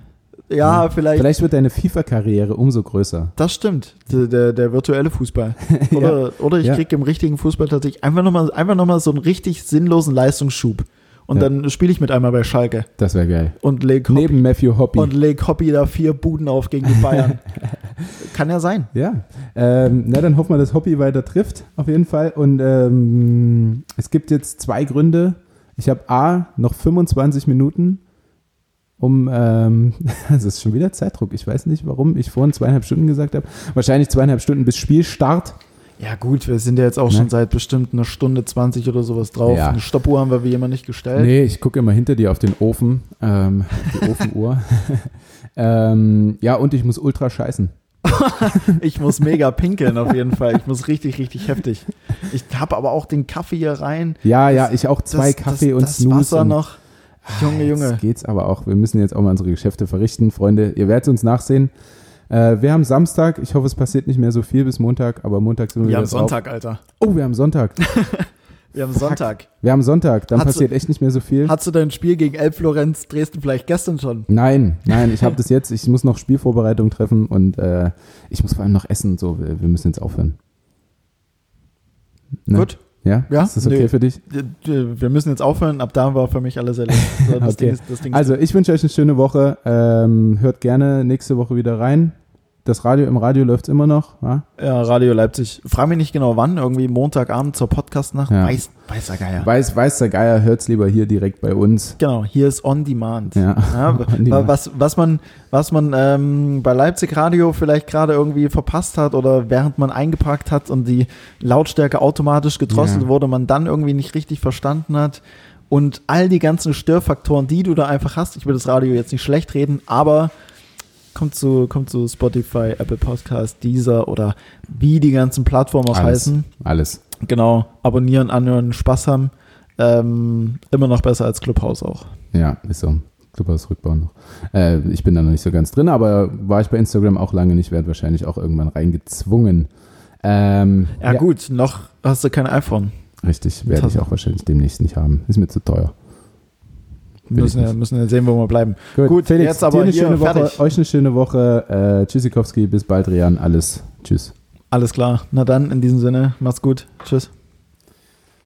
Ja, vielleicht. Vielleicht wird deine FIFA-Karriere umso größer. Das stimmt, der, der, der virtuelle Fußball. Oder, oder ich Ja. kriege im richtigen Fußball tatsächlich einfach nochmal einfach noch mal so einen richtig sinnlosen Leistungsschub. Und Ja. dann spiele ich mit einmal bei Schalke Das wäre geil. und leg Neben Matthew Hoppy. und leg Hoppi da vier Buden auf gegen die Bayern. Kann ja sein. Ja, ähm, na dann hoffen wir, dass Hoppy weiter trifft, auf jeden Fall. Und ähm, es gibt jetzt zwei Gründe. Ich habe A, noch 25 Minuten, um, ähm, das ist schon wieder Zeitdruck. Ich weiß nicht, warum ich vorhin zweieinhalb Stunden gesagt habe. Wahrscheinlich zweieinhalb Stunden bis Spielstart. Ja gut, wir sind ja jetzt auch Ne? schon seit bestimmt einer Stunde 20 oder sowas drauf. Ja. Eine Stoppuhr haben wir wie immer nicht gestellt. Nee, ich gucke immer hinter dir auf den Ofen, ähm, die Ofenuhr. ähm, ja, und ich muss ultra scheißen. Ich muss mega pinkeln auf jeden Fall. Ich muss richtig, richtig heftig. Ich habe aber auch den Kaffee hier rein. Ja, ja, ich auch zwei das, Kaffee das, und das Snooze. Wasser und, noch. Junge, Junge. Jetzt geht's aber auch. Wir müssen jetzt auch mal unsere Geschäfte verrichten, Freunde. Ihr werdet uns nachsehen. Äh, wir haben Samstag. Ich hoffe, es passiert nicht mehr so viel bis Montag, aber Montag sind wir, Wir wieder haben drauf. Sonntag, Alter. Oh, wir haben Sonntag. Wir haben Sonntag. Wir haben Sonntag. Dann Hast du- passiert echt nicht mehr so viel. Hast du dein Spiel gegen Elbflorenz Dresden vielleicht gestern schon? Nein, nein, ich habe das jetzt. Ich muss noch Spielvorbereitung treffen und äh, ich muss vor allem noch essen. So, wir, wir müssen jetzt aufhören. Ne? Gut. Ja? Ja? Ist das okay Nee. für dich? Wir müssen jetzt aufhören. Ab da war für mich alles erledigt. So, Okay. Ding ist, Ding Also, ich wünsche euch eine schöne Woche. Ähm, hört gerne nächste Woche wieder rein. Das Radio, im Radio läuft immer noch. Ja? ja, Radio Leipzig. Frag mich nicht genau wann. Irgendwie Montagabend zur Podcastnacht. Ja. Weiß, weiß er Geier. Weiß, weiß der Geier, hört's lieber hier direkt bei uns. Genau, hier ist On Demand. Ja. Ja, On Demand. was, was man, was man ähm, bei Leipzig Radio vielleicht gerade irgendwie verpasst hat oder während man eingepackt hat und die Lautstärke automatisch gedrosselt wurde, man dann irgendwie nicht richtig verstanden hat. Und all die ganzen Störfaktoren, die du da einfach hast, ich will das Radio jetzt nicht schlecht reden, aber kommt zu, kommt zu Spotify, Apple Podcast, Deezer oder wie die ganzen Plattformen auch Alles. heißen. Alles. Genau, abonnieren, anhören, Spaß haben. Ähm, immer noch besser als Clubhouse auch. Ja, ist so. Clubhaus Rückbau noch. Äh, ich bin da noch nicht so ganz drin, aber war ich bei Instagram auch lange nicht, werde wahrscheinlich auch irgendwann reingezwungen. Ähm, Ja, gut, noch hast du kein iPhone. Richtig, werde ich auch wahrscheinlich demnächst nicht haben. Ist mir zu teuer. Müssen ja, müssen ja sehen, wo wir bleiben. Gut, Gut, Felix, jetzt aber eine hier schöne Woche, fertig. euch eine schöne Woche. Äh, Tschüssikowski, bis bald, Rian. Alles. Tschüss. Alles klar. Na dann, in diesem Sinne, mach's gut. Tschüss.